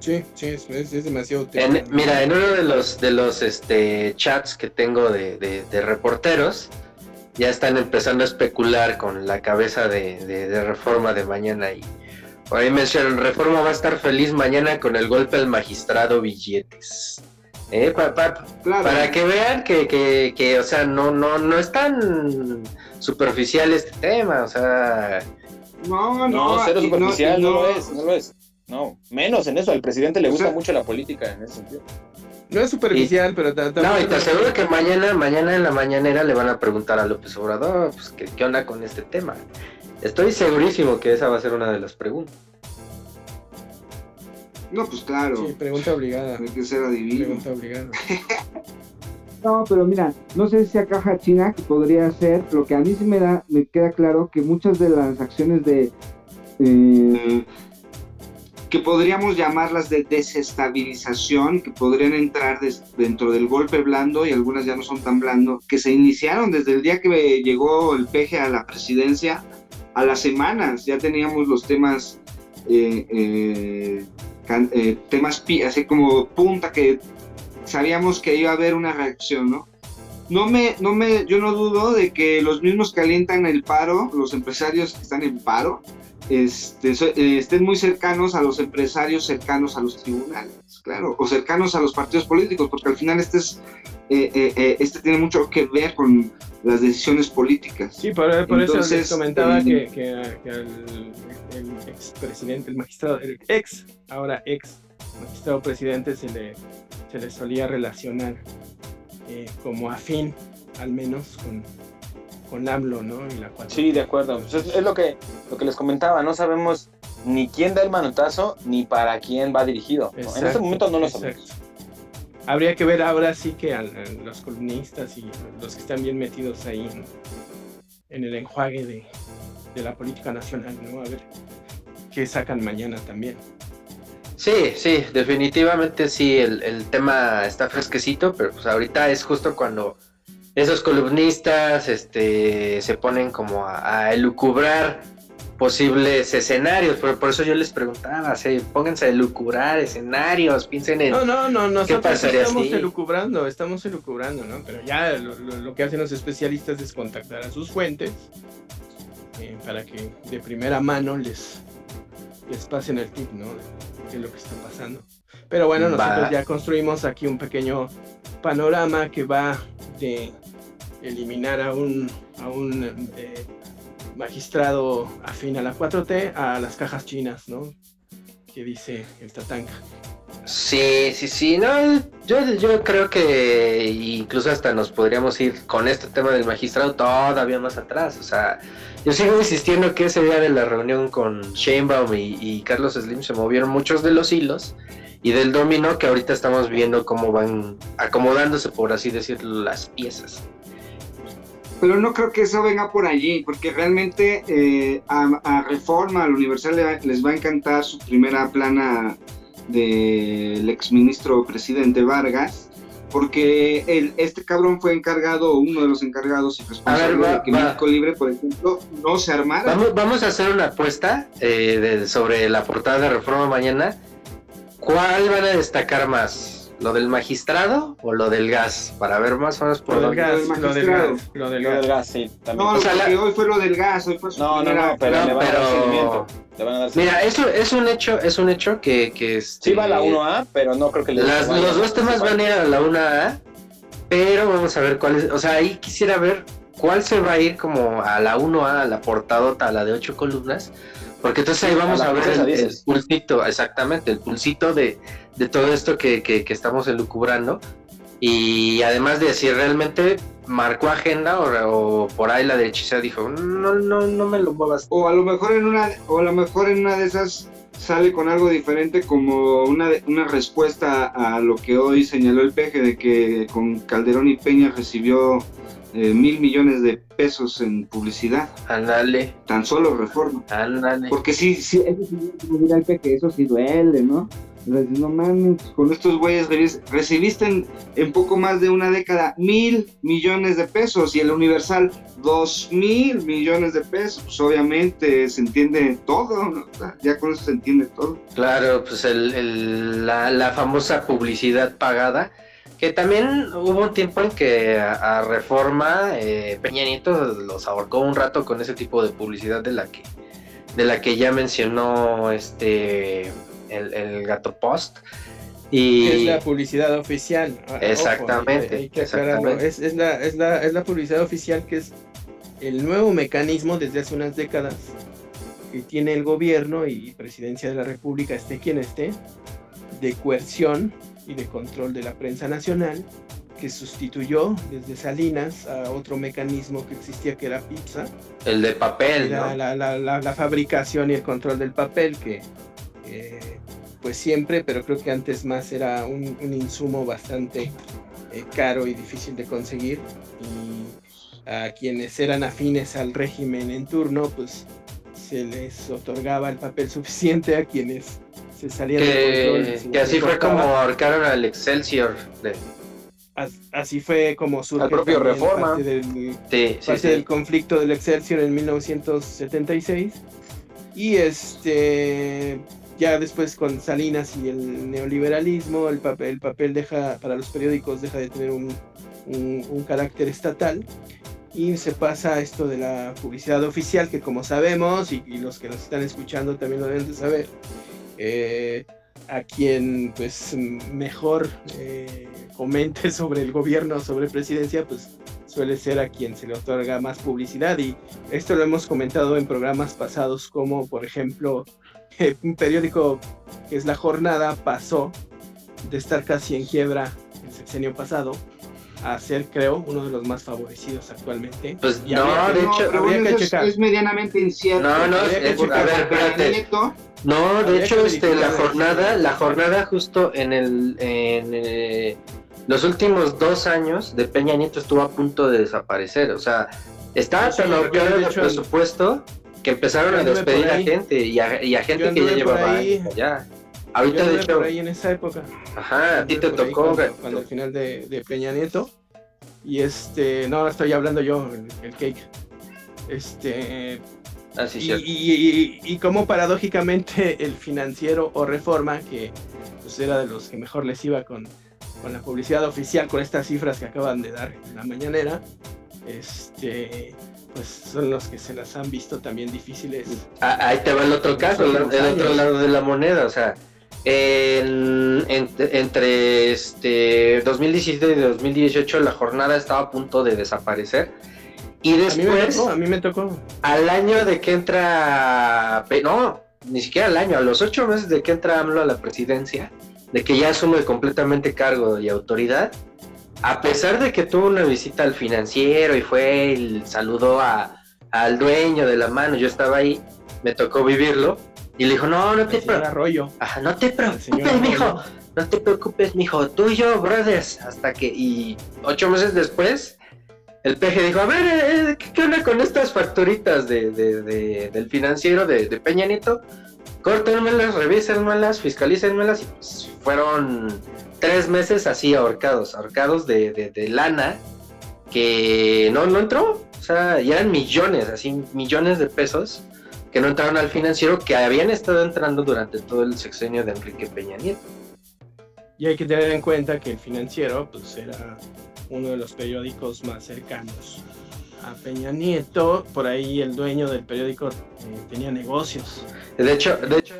Sí, sí, es, demasiado En- mira, en uno de los de los este chats que tengo de, de- de reporteros, ya están empezando a especular con la cabeza de, de- de reforma de mañana y ahí mencionan, reforma va a estar feliz mañana con el golpe al magistrado billetes. ¿Eh? Pa- pa- Para que vean que, que, que, o sea, no, no, no es tan superficial este tema, o sea... No, No, cero y superficial, y no, lo es, no lo es. No, menos en eso, al presidente le O gusta sea- mucho la política en ese sentido. No es superficial, pero No, y te aseguro que mañana, mañana en la mañanera le van a preguntar a López Obrador, pues, ¿qué, qué onda con este tema? Estoy segurísimo que esa va a ser una de las preguntas. No, pues claro. Sí, pregunta obligada. Hay que ser adivino. Pregunta obligada. <laughs> No, pero mira, no sé si a caja china que podría ser, lo que a mí sí me da, me queda claro que muchas de las acciones de eh, que podríamos llamarlas de desestabilización, que podrían entrar des- dentro del golpe blando y algunas ya no son tan blando, que se iniciaron desde el día que llegó el peje a la presidencia, a las semanas ya teníamos los temas, eh, eh, can- eh, así como punta que sabíamos que iba a haber una reacción, ¿no? No me, no me, yo no dudo de que los mismos que alientan el paro, los empresarios que están en paro, este, eh, estén muy cercanos a los empresarios cercanos a los tribunales, claro, o cercanos a los partidos políticos, porque al final este es, eh, eh, eh, este tiene mucho que ver con las decisiones políticas. Sí, por, por eso les Entonces, comentaba eh, que, que- el expresidente, el magistrado, el ex, ahora ex magistrado presidente se le, se le solía relacionar eh, como afín, al menos, con, con AMLO, ¿no? Y la 4T. Sí, de acuerdo. Pues es, es lo que lo que les comentaba, no sabemos ni quién da el manotazo ni para quién va dirigido. ¿no? En este momento no lo exacto. sabemos. Habría que ver ahora sí que a, a los columnistas y los que están bien metidos ahí en, en el enjuague de, de la política nacional, ¿no? A ver qué sacan mañana también. Sí, sí, definitivamente sí, el, el tema está fresquecito, pero pues ahorita es justo cuando esos columnistas este, se ponen como a, a elucubrar posibles escenarios, por, por eso yo les preguntaba, sí, pónganse a elucubrar escenarios, piensen en... No, no, no, ¿Qué nosotros estamos si? elucubrando, estamos elucubrando, ¿no? Pero ya lo, lo- lo que hacen los especialistas es contactar a sus fuentes eh, para que de primera mano les, les pasen el tip, ¿no? De lo que está pasando. Pero bueno, Va. nosotros ya construimos aquí un pequeño panorama que va de eliminar a un, a un eh, magistrado afín a la 4T a las cajas chinas, ¿no? Que dice el Tatanka. Sí, sí, sí, no, yo, yo creo que incluso hasta nos podríamos ir con este tema del magistrado todavía más atrás, o sea, yo sigo insistiendo que ese día de la reunión con Sheinbaum y, y Carlos Slim se movieron muchos de los hilos y del dominó que ahorita estamos viendo cómo van acomodándose, por así decirlo, las piezas. Pero no creo que eso venga por allí, porque realmente eh, a, a Reforma, a la Universal le les va a encantar su primera plana del exministro presidente Vargas, porque el, este cabrón fue encargado, uno de los encargados y responsable va- de que va. México Libre, por ejemplo, no se armara. Vamos, vamos a hacer una apuesta eh, de- sobre la portada de Reforma mañana. ¿Cuál van a destacar más? ¿Lo del magistrado o lo del gas? Para ver más o menos por Lo del dónde. gas, lo del magistrado. gas, lo del Lo del gas. gas, sí, también. No, O sea, hoy fue lo del gas, hoy fue su No, no, no, pero No, le van a dar pero- seguimiento. Le van a dar Mira, eso es un hecho, es un hecho que, que este, Sí va a la 1A, pero no creo que le las- vaya los dos temas van a ir a la 1A, pero vamos a ver cuál es, o sea, ahí quisiera ver cuál se va a ir como a la 1A, a la portadota, a la de ocho columnas, porque entonces ahí vamos a ver el, el pulsito, exactamente, el pulsito de, de todo esto que, que- que estamos elucubrando. Y además de si realmente marcó agenda o, o por ahí la derecha dijo, no, no, no me lo muevas. O a lo mejor en una, o a lo mejor en una de esas sale con algo diferente como una, una respuesta a lo que hoy señaló el peje de que con Calderón y Peña recibió eh, mil millones de pesos en publicidad. Ándale. Tan solo reforma. Ándale. Porque sí, sí, Eso sí, peque, eso sí duele, ¿no? No mames, con estos güeyes reci- recibiste en, en poco más de una década mil millones de pesos y el Universal dos mil millones de pesos. Pues obviamente se entiende todo, ¿no? Ya con eso se entiende todo. Claro, pues el, el- la, la famosa publicidad pagada, que también hubo un tiempo en que a, a Reforma eh, Peña Nieto los ahorcó un rato con ese tipo de publicidad de la que de la que ya mencionó este el, el gato post y Es la publicidad oficial. Ah, ojo, Exactamente, hay, hay que aclararlo. exactamente. Es, es la, es, la, es la publicidad oficial que es el nuevo mecanismo desde hace unas décadas que tiene el gobierno y presidencia de la República, esté quien esté, de coerción y de control de la prensa nacional, que sustituyó desde Salinas a otro mecanismo que existía que era PIPSA, el de papel, la, ¿no? la, la, la, la fabricación y el control del papel, que eh, pues siempre, pero creo que antes más era un, un insumo bastante eh, caro y difícil de conseguir. Y a quienes eran afines al régimen en turno, pues se les otorgaba el papel suficiente a quienes se salían de control. que, así fue como ahorcaron al Excelsior de, As- Así fue como surge Al propio Reforma. parte del, sí, sí, parte sí. del conflicto del Excelsior en 1976 y este ya después con Salinas y el neoliberalismo el papel, el papel deja para los periódicos deja de tener un, un- un carácter estatal y se pasa a esto de la publicidad oficial que como sabemos y, y los que nos están escuchando también lo deben de saber eh, a quien pues mejor eh, comente sobre el gobierno sobre presidencia pues suele ser a quien se le otorga más publicidad y esto lo hemos comentado en programas pasados como por ejemplo eh, un periódico que es La Jornada pasó de estar casi en quiebra el sexenio pasado a ser creo uno de los más favorecidos actualmente. Pues Y no, habría que- de hecho, habría que es, checar. es medianamente incierto. No, no, que es- checar. a ver, espérate. No, de hecho, este, la jornada, la jornada justo en el, en eh, los últimos dos años de Peña Nieto estuvo a punto de desaparecer, o sea, estaba Sí, tan ahorcado el presupuesto que empezaron a despedir a gente y a, y a gente que ya llevaba ahí. años allá. Ahorita, de hecho, por ahí en esa época. ajá, a ti te tocó, cuando, cuando al final de, de Peña Nieto. Y este, no, estoy hablando yo, el, el cake. Este, Ah, y, cierto. y- y- y como paradójicamente el financiero o reforma, que pues era de los que mejor les iba con, con la publicidad oficial, con estas cifras que acaban de dar en la mañanera, este, pues son los que se las han visto también difíciles. Ah, ahí te va el otro caso, el otro lado de la moneda, o sea, en- en- entre este 2017 y 2018 la jornada estaba a punto de desaparecer y A mí me después tocó, a mí me tocó. al año de que entra, no, ni siquiera al año, a los ocho meses de que entra AMLO a la presidencia, de que ya asume completamente cargo y autoridad, a pesar de que tuvo una visita al financiero y fue y saludó a, al dueño de la mano, yo estaba ahí, me tocó vivirlo, y le dijo, no, no te, El señor pre- Arroyo. Ajá, no te preocupes, mijo, Arroyo. no te preocupes, mijo, tú y yo, brothers, hasta que, y ocho meses después, el peje dijo, a ver, eh, ¿qué, qué onda con estas facturitas de, de- de- del financiero de, de Peña Nieto? Córtenmelas, revísenmelas, fiscalícenmelas, y pues, fueron tres meses así ahorcados, ahorcados de, lana, que no, no entró, o sea, ya eran millones, así, millones de pesos, que no entraron al financiero, que habían estado entrando durante todo el sexenio de Enrique Peña Nieto. Y hay que tener en cuenta que el financiero pues era uno de los periódicos más cercanos a Peña Nieto. Por ahí el dueño del periódico eh, tenía negocios. De hecho, de hecho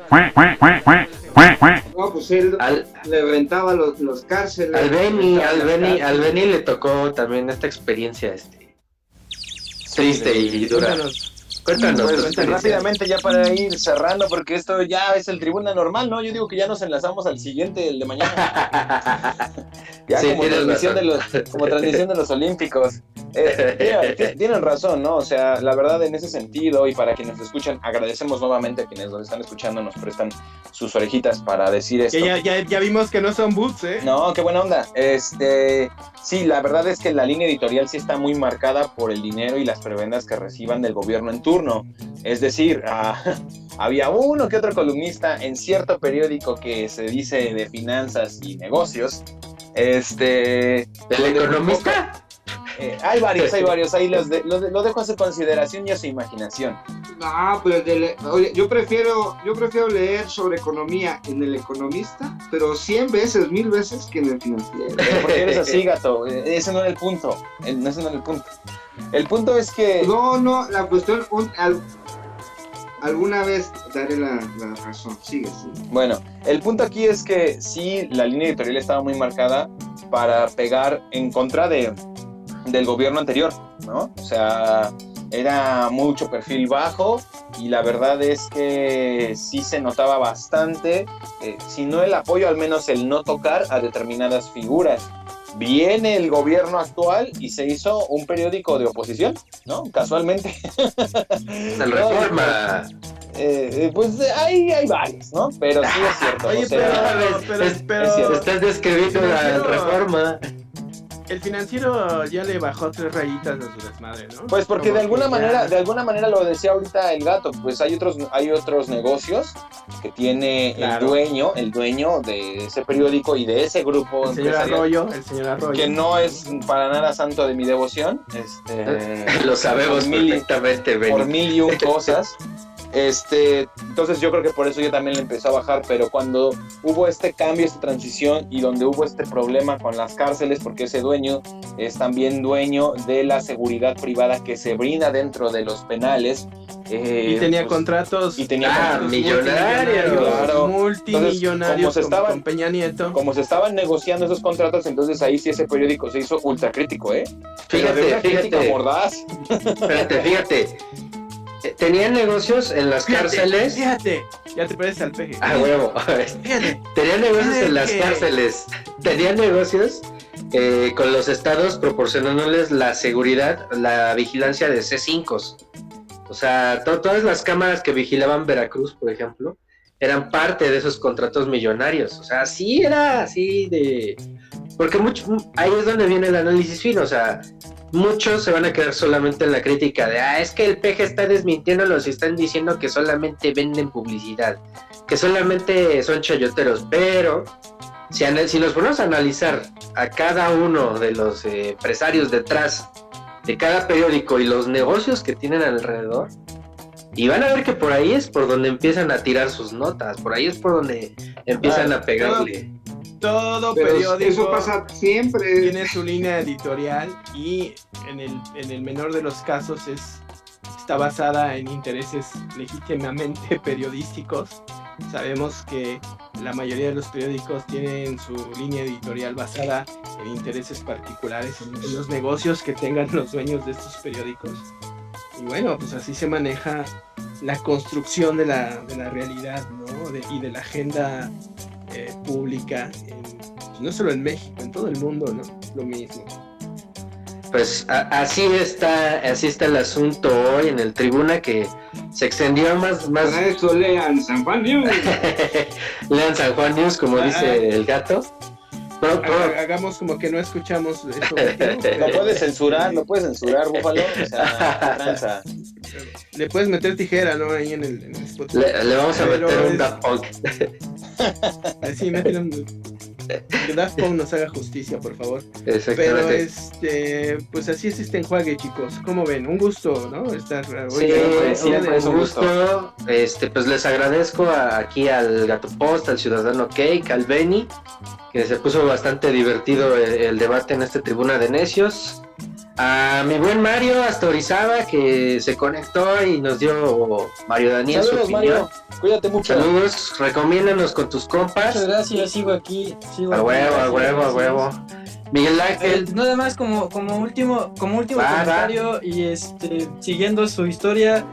No, pues él al, le rentaba los, los cárceles. al Beni, al Beni, al Beni le tocó también esta experiencia este, triste y dura. Cuéntanos, Cuéntanos. Pues, tu experiencia. rápidamente ya para ir cerrando, porque esto ya es el tribuna normal, ¿no? Yo digo que ya nos enlazamos al siguiente, el de mañana. <laughs> ya Sí, como, transmisión de los, como transmisión de los Olímpicos. Eh, mira, t- tienen razón, ¿no? O sea, la verdad en ese sentido, y para quienes nos escuchan, agradecemos nuevamente a quienes nos están escuchando, nos prestan sus orejitas para decir esto. Que ya, ya, ya vimos que no son boots, ¿eh? No, qué buena onda. Este, sí, la verdad es que la línea editorial sí está muy marcada por el dinero y las prebendas que reciban del gobierno en Es decir, ah, <laughs> había uno que otro columnista en cierto periódico que se dice de finanzas y negocios. Este, ¿Del economista? Eh, hay varios, hay varios. Ahí los, de- los de- lo dejo a su consideración y a su imaginación. No, pero el de- oye, yo prefiero, yo prefiero leer sobre economía en el economista, pero 100 veces, mil veces que en el financiero. <laughs> Pero ¿Por qué eres así, gato? Eh, Ese no era el punto. No, Ese no era el punto. El punto es que. No, no, la cuestión, un- al- alguna vez daré la, la razón. Sigue, sigue. Bueno, el punto aquí es que sí, la línea editorial estaba muy marcada para pegar en contra de, del gobierno anterior, ¿no? O sea, era mucho perfil bajo y la verdad es que sí se notaba bastante, eh, si no el apoyo, al menos el no tocar a determinadas figuras. Viene el gobierno actual y se hizo un periódico de oposición, ¿no? Casualmente. <laughs> El Reforma. <laughs> Eh, eh, pues eh, hay, hay varios, ¿no? Pero sí es cierto. <laughs> Oye, o sea, pero, pero, es- pero- es cierto. Estás describiendo la. Reforma. El financiero ya le bajó tres rayitas a su desmadre, ¿no? Pues porque Como de alguna manera, ya- de alguna manera lo decía ahorita el gato, pues hay otros, hay otros negocios que tiene Claro. el dueño, el dueño de ese periódico y de ese grupo El señor Arroyo, el señor Arroyo. que no es para nada santo de mi devoción, este, <laughs> Lo sabemos por mil, perfectamente, por mil y un cosas. <laughs> Este, entonces yo creo que por eso ya también le empezó a bajar, pero cuando hubo este cambio, esta transición y donde hubo este problema con las cárceles, porque ese dueño es también dueño de la seguridad privada que se brinda dentro de los penales. eh, Y tenía pues, contratos. y tenía Ah, contratos millonarios. Claro. Multimillonarios. como se estaban- con Peña Nieto. Como se estaban negociando esos contratos, entonces ahí sí ese periódico se hizo ultra crítico, ¿eh? Fíjate, fíjate. mordaz. Espérate, fíjate. Eh, Tenían negocios en las Fíjate, cárceles. Fíjate, ya te pareces al peje. Ah, huevo. Fíjate. <laughs> Tenían negocios en las cárceles. Tenían negocios eh, con los estados proporcionándoles la seguridad, la vigilancia de C5. O sea, to- todas las cámaras que vigilaban Veracruz, por ejemplo, eran parte de esos contratos millonarios. O sea, sí era así de... Porque mucho, ahí es donde viene el análisis fino. O sea, muchos se van a quedar solamente en la crítica de, ah, es que el peje está desmintiéndolos y están diciendo que solamente venden publicidad, que solamente son chayoteros, pero si, si nos ponemos a analizar a cada uno de los eh, empresarios detrás de cada periódico y los negocios que tienen alrededor, y van a ver que por ahí es por donde empiezan a tirar sus notas, por ahí es por donde empiezan Ah, a pegarle. Todo Pero periódico eso pasa siempre. tiene su línea editorial y en el, en el menor de los casos es está basada en intereses legítimamente <laughs> periodísticos. Sabemos que la mayoría de los periódicos tienen su línea editorial basada en intereses particulares, en los negocios que tengan los dueños de estos periódicos. Y bueno, pues así se maneja la construcción de la, de la realidad ¿no? De- y de la agenda eh, pública, en- pues, no solo en México, en todo el mundo, ¿no? Lo mismo. Pues a- así está, así está el asunto hoy en el tribuna que se extendió más, más Para eso lean San Juan News. <laughs> lean San Juan News como Ah, dice el gato. Hagamos como que no escuchamos eso. <laughs> Lo puedes censurar, lo puedes censurar, Búfalo. O sea, <laughs> tranza. Le puedes meter tijera, ¿no? Ahí en el, en el Spotify. le, le vamos a Pero meter un es- Daft Punk. <laughs> Eh, Sí, métele un... Que <laughs> Daft Punk nos haga justicia, por favor. Pero este, pues así es este enjuague, chicos. ¿Cómo ven? Un gusto, ¿no? Estar hoy Sí, un gusto. Este, pues les agradezco a- aquí al Gato Post, al Ciudadano Cake, al Benny, que se puso bastante divertido el, el debate en esta tribuna de necios. A mi buen Mario hasta Orizaba, que se conectó y nos dio Mario Daniel su Saludos, opinión. Mario. Cuídate mucho. Saludos, recomiéndanos con tus compas. Muchas gracias, sigo aquí. Sigo A aquí, huevo, a gracias, huevo, a huevo. Miguel Ángel. Eh, nada más como, como último, como último Va, comentario y este siguiendo su historia.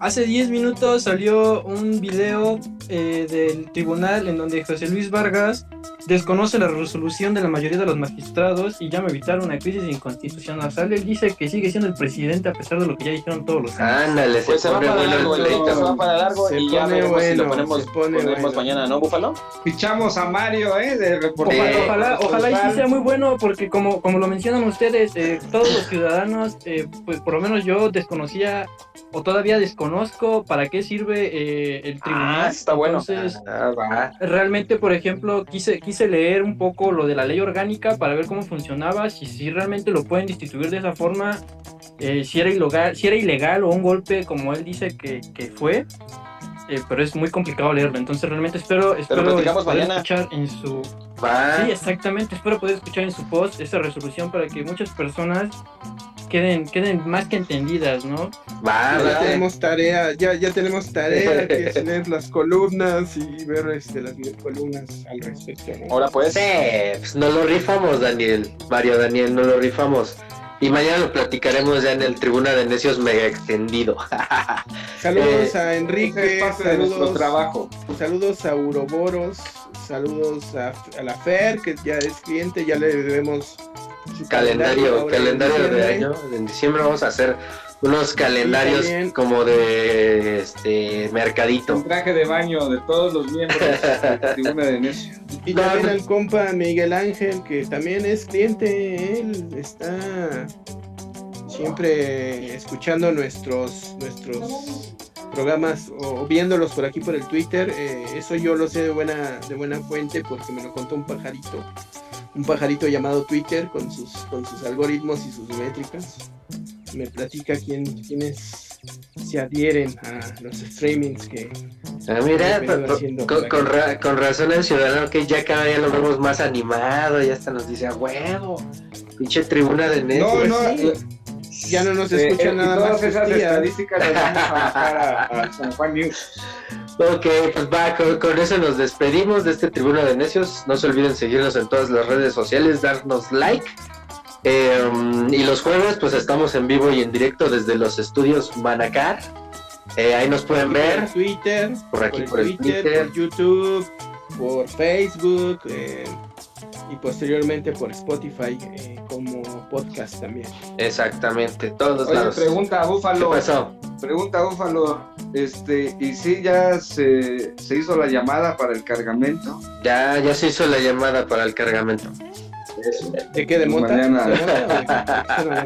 Hace 10 minutos salió un video eh, del tribunal en donde José Luis Vargas desconoce la resolución de la mayoría de los magistrados y llama a evitar una crisis inconstitucional. Él dice que sigue siendo el presidente a pesar de lo que ya dijeron todos los años. Ándale, Pues se va para largo, el pleito, se va para largo Se y ya pone veremos si lo bueno, ponemos, se pone ponemos bueno. mañana, ¿no, Búfalo? Fichamos a Mario, ¿eh? De reportero. Ojalá, ojalá, ojalá y sí sea muy bueno porque como, como lo mencionan ustedes, eh, todos los ciudadanos, eh, pues por lo menos yo desconocía o todavía desconozco para qué sirve eh, el tribunal. Ah, está bueno. Entonces, Ah, realmente, por ejemplo, quise, quise leer un poco lo de la ley orgánica para ver cómo funcionaba, si, si realmente lo pueden instituir de esa forma, eh, si, era ilegal, si era ilegal o un golpe como él dice que, que fue. eh, pero es muy complicado leerlo, entonces realmente espero, espero poder mañana. escuchar en su Va. Sí, exactamente. Espero poder escuchar en su post esa resolución para que muchas personas queden, queden más que entendidas, ¿no? Va, Ya va. tenemos tarea, ya, ya tenemos tarea <laughs> que es leer las columnas y ver este, las columnas al respecto. ¿no? Ahora pues. Sí, pues nos lo rifamos, Daniel. Mario Daniel, nos lo rifamos. Y mañana lo platicaremos ya en el Tribuna de Necios mega extendido. <laughs> Saludos Eh, a Ese Enrique, de nuestro saludos, trabajo. saludos a Uroboros, saludos a, a la Fer, que ya es cliente, ya le debemos calendario, calendario de año. En diciembre vamos a hacer unos calendarios también. como de este mercadito. Un traje de baño de todos los miembros de la <laughs> tribuna de Necio. Y No, también no. al compa Miguel Ángel, que también es cliente, él está siempre escuchando nuestros nuestros programas o viéndolos por aquí por el Twitter. eh, eso yo lo sé de buena de buena fuente porque me lo contó un pajarito, un pajarito llamado Twitter con sus con sus algoritmos y sus métricas. Me platica quién quiénes se adhieren a los streamings que Ah, mira, haciendo con, con ra- con razón el ciudadano que ya cada día lo vemos más animado, ya hasta nos dice, a huevo, pinche tribuna de No, Netflix. no, sí. eh, ya no nos eh, escuchan y nada todas más. sus esas tías. estadísticas las vamos a bajar a, a San Juan News. <laughs> Ok, pues va, con, con eso nos despedimos de este Tribuna de Necios. No se olviden seguirnos en todas las redes sociales, darnos like. Eh, y los jueves, pues estamos en vivo y en directo desde los estudios Manacar. Eh, ahí nos pueden ver. Por Twitter, Por aquí, por, por el el Twitter, Twitter. por YouTube, por Facebook eh, y posteriormente por Spotify eh, como podcast también. Exactamente, todos Oye, lados. pregunta a ¿Qué Búfalo. pasó? Pregunta a Búfalo. Este, ¿y si ya se, se hizo la llamada para el cargamento? Ya, ya se hizo la llamada para el cargamento. ¿De qué? ¿De mota? Mañana. <laughs>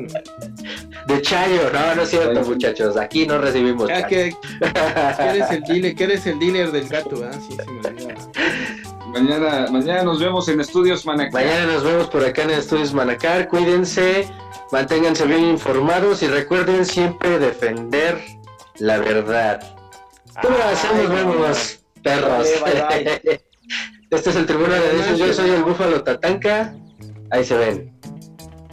¿De Chayo, no, no es cierto, muchachos. Aquí no recibimos Ah, que, que eres el <laughs> dealer, que eres el dealer del gato, ¿ah? Sí, se me olvidaba. Mañana, mañana nos vemos en Estudios Manacá. Mañana nos vemos por acá en Estudios Manacar. Cuídense, manténganse bien informados y recuerden siempre defender la verdad. Gracias, nos vemos, perros. Vale, bye, <laughs> Este es el Tribunal de Derechos. Yo soy el Búfalo Tatanca. Ahí se ven.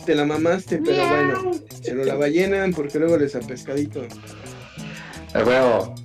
Te la mamaste, pero bueno, se lo la ballenan porque luego les a pescadito. A huevo.